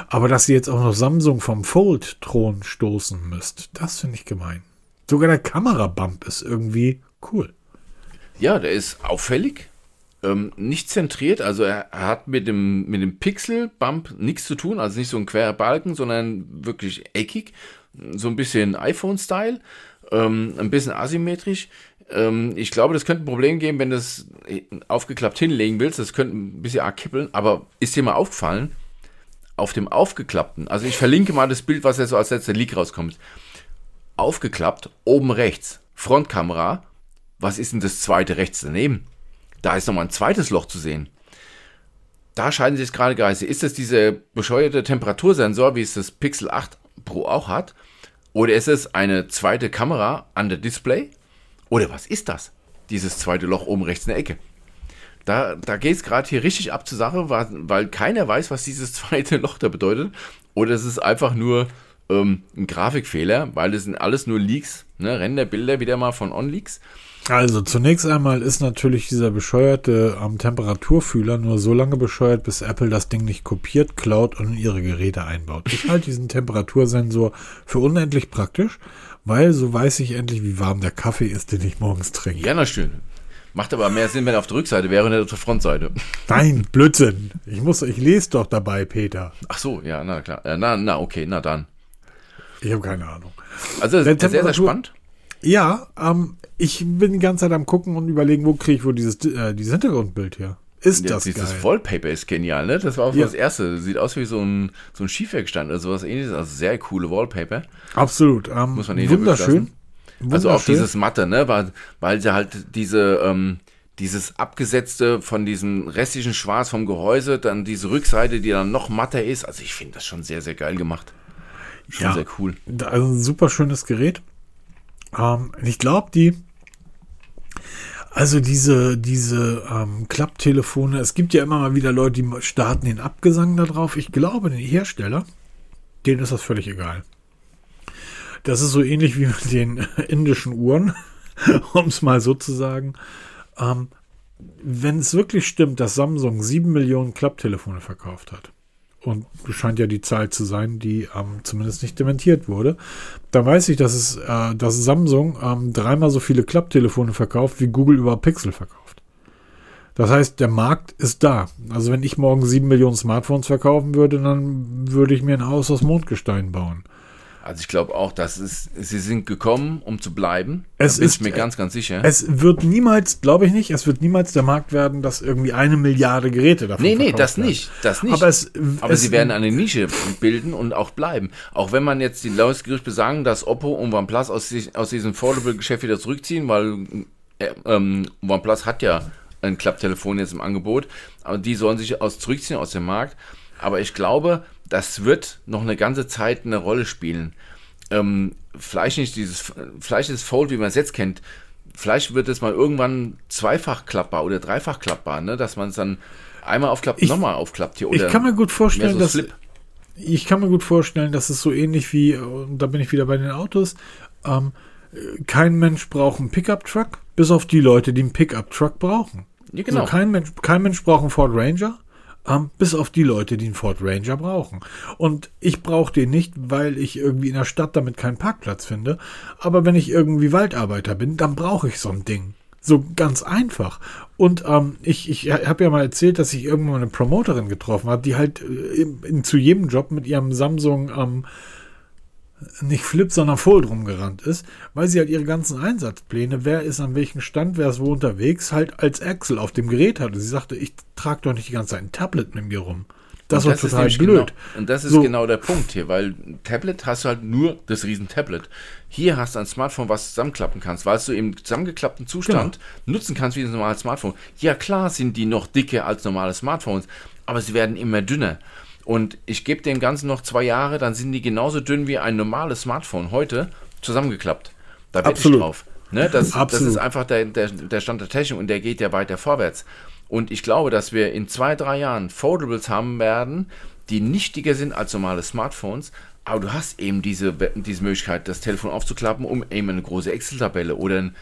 Aber dass ihr jetzt auch noch Samsung vom Fold-Thron stoßen müsst, das finde ich gemein. Sogar der Kamerabump ist irgendwie cool. Ja, der ist auffällig, ähm, nicht zentriert, also er, hat mit dem, mit dem Pixel-Bump nichts zu tun, also nicht so ein querer Balken, sondern wirklich eckig, so ein bisschen iPhone-Style, ähm, ein bisschen asymmetrisch. Ähm, ich glaube, das könnte ein Problem geben, wenn du es aufgeklappt hinlegen willst, das könnte ein bisschen arg kippeln, aber ist dir mal aufgefallen, auf dem aufgeklappten, also ich verlinke mal das Bild, was jetzt so als letzter Leak rauskommt, aufgeklappt, oben rechts, Frontkamera, was ist denn das zweite rechts daneben? Da ist nochmal ein zweites Loch zu sehen. Da scheiden sich gerade Geister. Ist das dieser bescheuerte Temperatursensor, wie es das Pixel 8 Pro auch hat? Oder ist es eine zweite Kamera an der Display? Oder was ist das? Dieses zweite Loch oben rechts in der Ecke. Da, da geht es gerade hier richtig ab zur Sache, weil, weil keiner weiß, was dieses (laughs) zweite Loch da bedeutet. Oder es ist einfach nur ähm, ein Grafikfehler, weil es sind alles nur Leaks, ne? Renderbilder wieder mal von OnLeaks. Also zunächst einmal ist natürlich dieser bescheuerte ähm, Temperaturfühler nur so lange bescheuert, bis Apple das Ding nicht kopiert, klaut und in ihre Geräte einbaut. Ich halte diesen Temperatursensor für unendlich praktisch, weil so weiß ich endlich, wie warm der Kaffee ist, den ich morgens trinke. Ja, na schön. Macht aber mehr Sinn, wenn er auf der Rückseite wäre und nicht auf der Frontseite. Nein, Blödsinn. Ich muss, ich lese doch dabei, Peter. Ach so, ja, na klar. Äh, Na, na, okay, na dann. Ich habe keine Ahnung. Also Wenn sehr, sehr Temperatur- spannend. Ja, ähm, ich bin die ganze Zeit am gucken und überlegen, wo kriege ich wohl dieses, äh, dieses Hintergrundbild her. Ist Ja, das dieses geil? Wallpaper ist genial, ne? Das war auch so Ja. das erste. Sieht aus wie so ein, so ein Schiefwerkstand oder sowas ähnliches. Also sehr coole Wallpaper. Absolut. Ähm, Muss man denen wunderschön. Also auch Wunderschön. dieses Matte, ne? Weil, weil sie halt diese, ähm, dieses abgesetzte von diesem restlichen Schwarz vom Gehäuse, dann diese Rückseite, die dann noch matter ist. Also ich finde das schon sehr, sehr geil gemacht. Schon Ja. sehr cool. Also ein super schönes Gerät. Ähm, ich glaube, die, also diese, diese ähm, Klapptelefone, es gibt ja immer mal wieder Leute, die starten den Abgesang da drauf. Ich glaube, den Hersteller, denen ist das völlig egal. Das ist so ähnlich wie mit den (laughs) indischen Uhren, (laughs) um es mal so zu sagen. Ähm, wenn es wirklich stimmt, dass Samsung 7 Millionen Klapptelefone verkauft hat, und scheint ja die Zahl zu sein, die ähm, zumindest nicht dementiert wurde. Da weiß ich, dass es, äh, dass Samsung ähm, dreimal so viele Klapptelefone verkauft, wie Google über Pixel verkauft. Das heißt, der Markt ist da. Also wenn ich morgen sieben Millionen Smartphones verkaufen würde, dann würde ich mir ein Haus aus Mondgestein bauen. Also ich glaube auch, dass es, sie sind gekommen, um zu bleiben. Es da bin ist- ich mir ganz, ganz sicher. Es wird niemals, glaube ich nicht, es wird niemals der Markt werden, dass irgendwie eine Milliarde Geräte davon Nee, nee, das werden. nicht. Das nicht. Aber es, Aber es, sie werden eine Nische bilden und auch bleiben. Auch wenn man jetzt die Lausgerüchte sagen, dass Oppo und OnePlus aus, aus diesem Foldable-Geschäft wieder zurückziehen, weil äh, ähm, OnePlus hat ja ein Klapptelefon jetzt im Angebot, aber die sollen sich aus zurückziehen aus dem Markt. Aber ich glaube, das wird noch eine ganze Zeit eine Rolle spielen. Ähm, vielleicht nicht dieses, vielleicht ist Fold, wie man es jetzt kennt. Vielleicht wird es mal irgendwann zweifach klappbar oder dreifach klappbar, ne? dass man es dann einmal aufklappt, Ich- nochmal aufklappt hier. ich Oder kann mir gut vorstellen, so dass Flip. ich kann mir gut vorstellen, dass es so ähnlich wie, und da bin ich wieder bei den Autos, ähm, kein Mensch braucht einen Pickup-Truck, bis auf die Leute, die einen Pickup-Truck brauchen. Ja, genau. Also kein, Mensch, kein Mensch braucht einen Ford Ranger, ähm, bis auf die Leute, die einen Ford Ranger brauchen. Und ich brauche den nicht, weil ich irgendwie in der Stadt damit keinen Parkplatz finde. Aber wenn ich irgendwie Waldarbeiter bin, dann brauche ich so ein Ding. So ganz einfach. Und ähm, ich, ich habe ja mal erzählt, dass ich irgendwann eine Promoterin getroffen habe, die halt äh, in, in, zu jedem Job mit ihrem Samsung ähm, nicht Flip, sondern Fold rumgerannt ist, weil sie halt ihre ganzen Einsatzpläne, wer ist an welchem Stand, wer ist wo unterwegs, halt als Excel auf dem Gerät hatte. Sie sagte, ich trage doch nicht die ganze Zeit ein Tablet mit mir rum. Das war total blöd. Genau, und das ist So. genau der Punkt hier, weil Tablet hast du halt nur das riesen Tablet. Hier hast du ein Smartphone, was zusammenklappen kannst, weil du im zusammengeklappten Zustand Genau. nutzen kannst wie ein normales Smartphone. Ja klar sind die noch dicker als normale Smartphones, aber sie werden immer dünner. Und ich gebe dem Ganzen noch zwei Jahre, dann sind die genauso dünn wie ein normales Smartphone heute zusammengeklappt. Da wette ich drauf. Ne, das, das ist einfach der, der, der Stand der Technik und der geht ja weiter vorwärts. Und ich glaube, dass wir in zwei, drei Jahren Foldables haben werden, die nicht dicker sind als normale Smartphones, aber du hast eben diese, diese Möglichkeit, das Telefon aufzuklappen, um eben eine große Excel-Tabelle oder ein,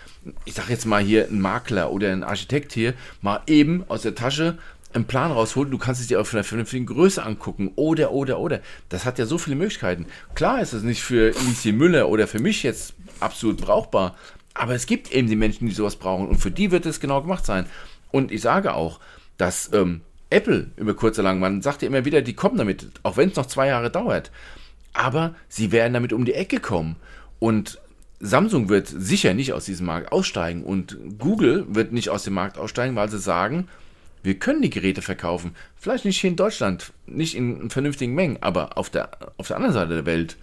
ich sag jetzt mal hier, ein Makler oder ein Architekt hier mal eben aus der Tasche einen Plan rausholt. Du kannst es dir auf einer vernünftigen Größe angucken oder, oder, oder. Das hat ja so viele Möglichkeiten. Klar ist es nicht für Lieschen Müller oder für mich jetzt absolut brauchbar, aber es gibt eben die Menschen, die sowas brauchen und für die wird es genau gemacht sein. Und ich sage auch, dass ähm, Apple über kurz oder lang, man sagt ja immer wieder, die kommen damit, auch wenn es noch zwei Jahre dauert. Aber sie werden damit um die Ecke kommen. Und Samsung wird sicher nicht aus diesem Markt aussteigen und Google wird nicht aus dem Markt aussteigen, weil sie sagen, wir können die Geräte verkaufen. Vielleicht nicht hier in Deutschland, nicht in vernünftigen Mengen, aber auf der, auf der anderen Seite der Welt,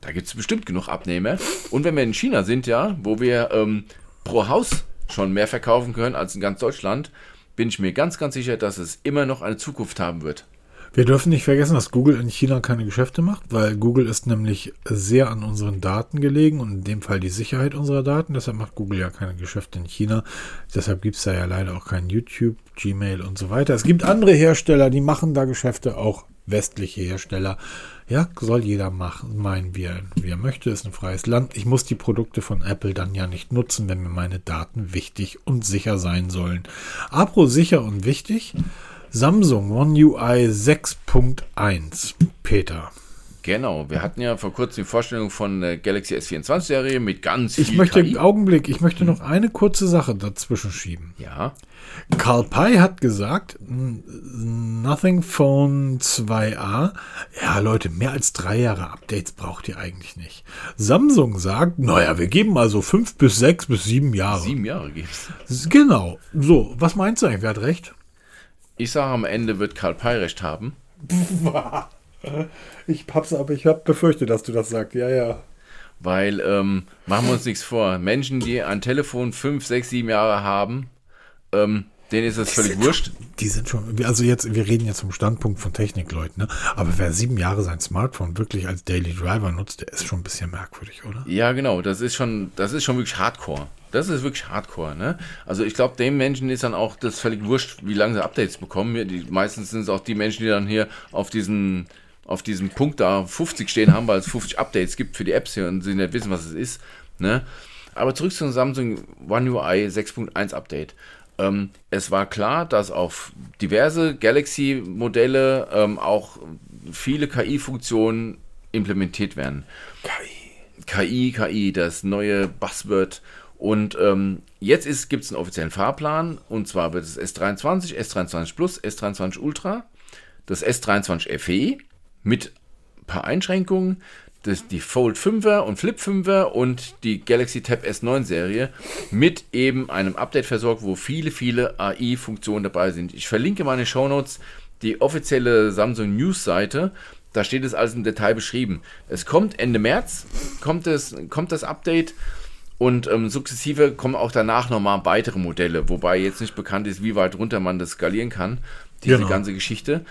da gibt es bestimmt genug Abnehmer. Und wenn wir in China sind, ja, wo wir ähm, pro Haus schon mehr verkaufen können als in ganz Deutschland, bin ich mir ganz, ganz sicher, dass es immer noch eine Zukunft haben wird. Wir dürfen nicht vergessen, dass Google in China keine Geschäfte macht, weil Google ist nämlich sehr an unseren Daten gelegen und in dem Fall die Sicherheit unserer Daten. Deshalb macht Google ja keine Geschäfte in China. Deshalb gibt es da ja leider auch kein YouTube, Gmail und so weiter. Es gibt andere Hersteller, die machen da Geschäfte, auch westliche Hersteller. Ja, soll jeder machen, meinen, wie er, wie er möchte, ist ein freies Land. Ich muss die Produkte von Apple dann ja nicht nutzen, wenn mir meine Daten wichtig und sicher sein sollen. Apro sicher und wichtig. Samsung One UI 6.1. Peter. Genau, wir hatten ja vor kurzem die Vorstellung von der Galaxy S24-Serie mit ganz viel Ich möchte, KI. Augenblick, ich möchte noch eine kurze Sache dazwischen schieben. Ja, Carl Pei hat gesagt, Nothing Phone 2a, ja Leute, mehr als drei Jahre Updates braucht ihr eigentlich nicht. Samsung sagt, naja, wir geben mal so fünf bis sechs bis sieben Jahre. sieben Jahre gibt's. Genau. So, was meinst du eigentlich? Wer hat recht? Ich sage, am Ende wird Karl Pei recht haben. (laughs) Ich hab's, aber ich hab befürchtet, dass du das sagst. Ja, ja. Weil, ähm, machen wir uns nichts vor, Menschen, die ein Telefon fünf, sechs, sieben Jahre haben, ähm, denen ist es völlig wurscht. Schon, die sind schon, also jetzt, wir reden jetzt vom Standpunkt von Technikleuten, ne? Aber wer sieben Jahre sein Smartphone wirklich als Daily Driver nutzt, der ist schon ein bisschen merkwürdig, oder? Ja, genau. Das ist schon, das ist schon wirklich Hardcore. Das ist wirklich Hardcore, ne? Also ich glaube, dem Menschen ist dann auch das völlig wurscht, wie lange sie Updates bekommen. Die, meistens sind es auch die Menschen, die dann hier auf diesen, auf diesem Punkt da 50 stehen haben, weil es 50 Updates gibt für die Apps hier und sie nicht wissen, was es ist, ne? Aber zurück zum Samsung One UI 6.1 Update. Ähm, es war klar, dass auf diverse Galaxy-Modelle ähm, auch viele KI-Funktionen implementiert werden. KI. KI, KI, das neue Buzzword. Und ähm, jetzt gibt es einen offiziellen Fahrplan und zwar wird es S23, S23 Plus, S23 Ultra, das S23 FE mit ein paar Einschränkungen das, die Fold 5er und Flip 5er und die Galaxy Tab S9 Serie mit eben einem Update versorgt, wo viele, viele AI-Funktionen dabei sind. Ich verlinke meine Shownotes die offizielle Samsung News Seite. Da steht es alles im Detail beschrieben. Es kommt Ende März, kommt, es, kommt das Update und ähm, sukzessive kommen auch danach nochmal weitere Modelle, wobei jetzt nicht bekannt ist, wie weit runter man das skalieren kann, diese genau. ganze Geschichte.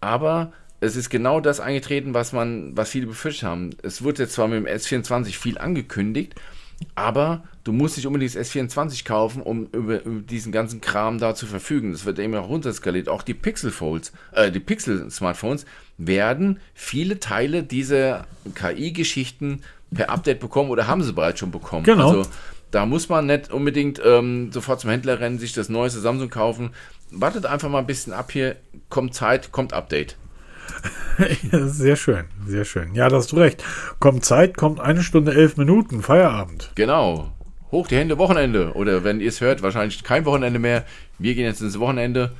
Aber es ist genau das eingetreten, was man, was viele befürchtet haben. Es wurde jetzt zwar mit dem S24 viel angekündigt, aber du musst nicht unbedingt das S24 kaufen, um über, über diesen ganzen Kram da zu verfügen. Das wird eben auch runterskaliert. Auch die Pixel Folds, äh, die Pixel Smartphones werden viele Teile dieser KI-Geschichten per Update bekommen oder haben sie bereits schon bekommen. Genau. Also da muss man nicht unbedingt ähm, sofort zum Händler rennen, sich das neueste Samsung kaufen. Wartet einfach mal ein bisschen ab hier. Kommt Zeit, kommt Update. (laughs) sehr schön, sehr schön. Ja, da hast du recht. Kommt Zeit, kommt eine Stunde, elf Minuten, Feierabend. Genau. Hoch die Hände, Wochenende. Oder wenn ihr es hört, wahrscheinlich kein Wochenende mehr. Wir gehen jetzt ins Wochenende.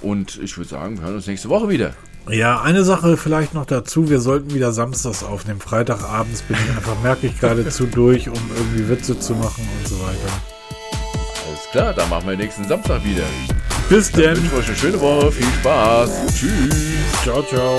Und ich würde sagen, wir hören uns nächste Woche wieder. Ja, eine Sache vielleicht noch dazu. Wir sollten wieder samstags aufnehmen. Freitagabends bin ich einfach, merke ich gerade zu durch, um irgendwie Witze zu machen und so weiter. Alles klar, dann machen wir nächsten Samstag wieder. Bis dann. Ich wünsche euch eine schöne Woche. Viel Spaß. Tschüss. Ciao, ciao.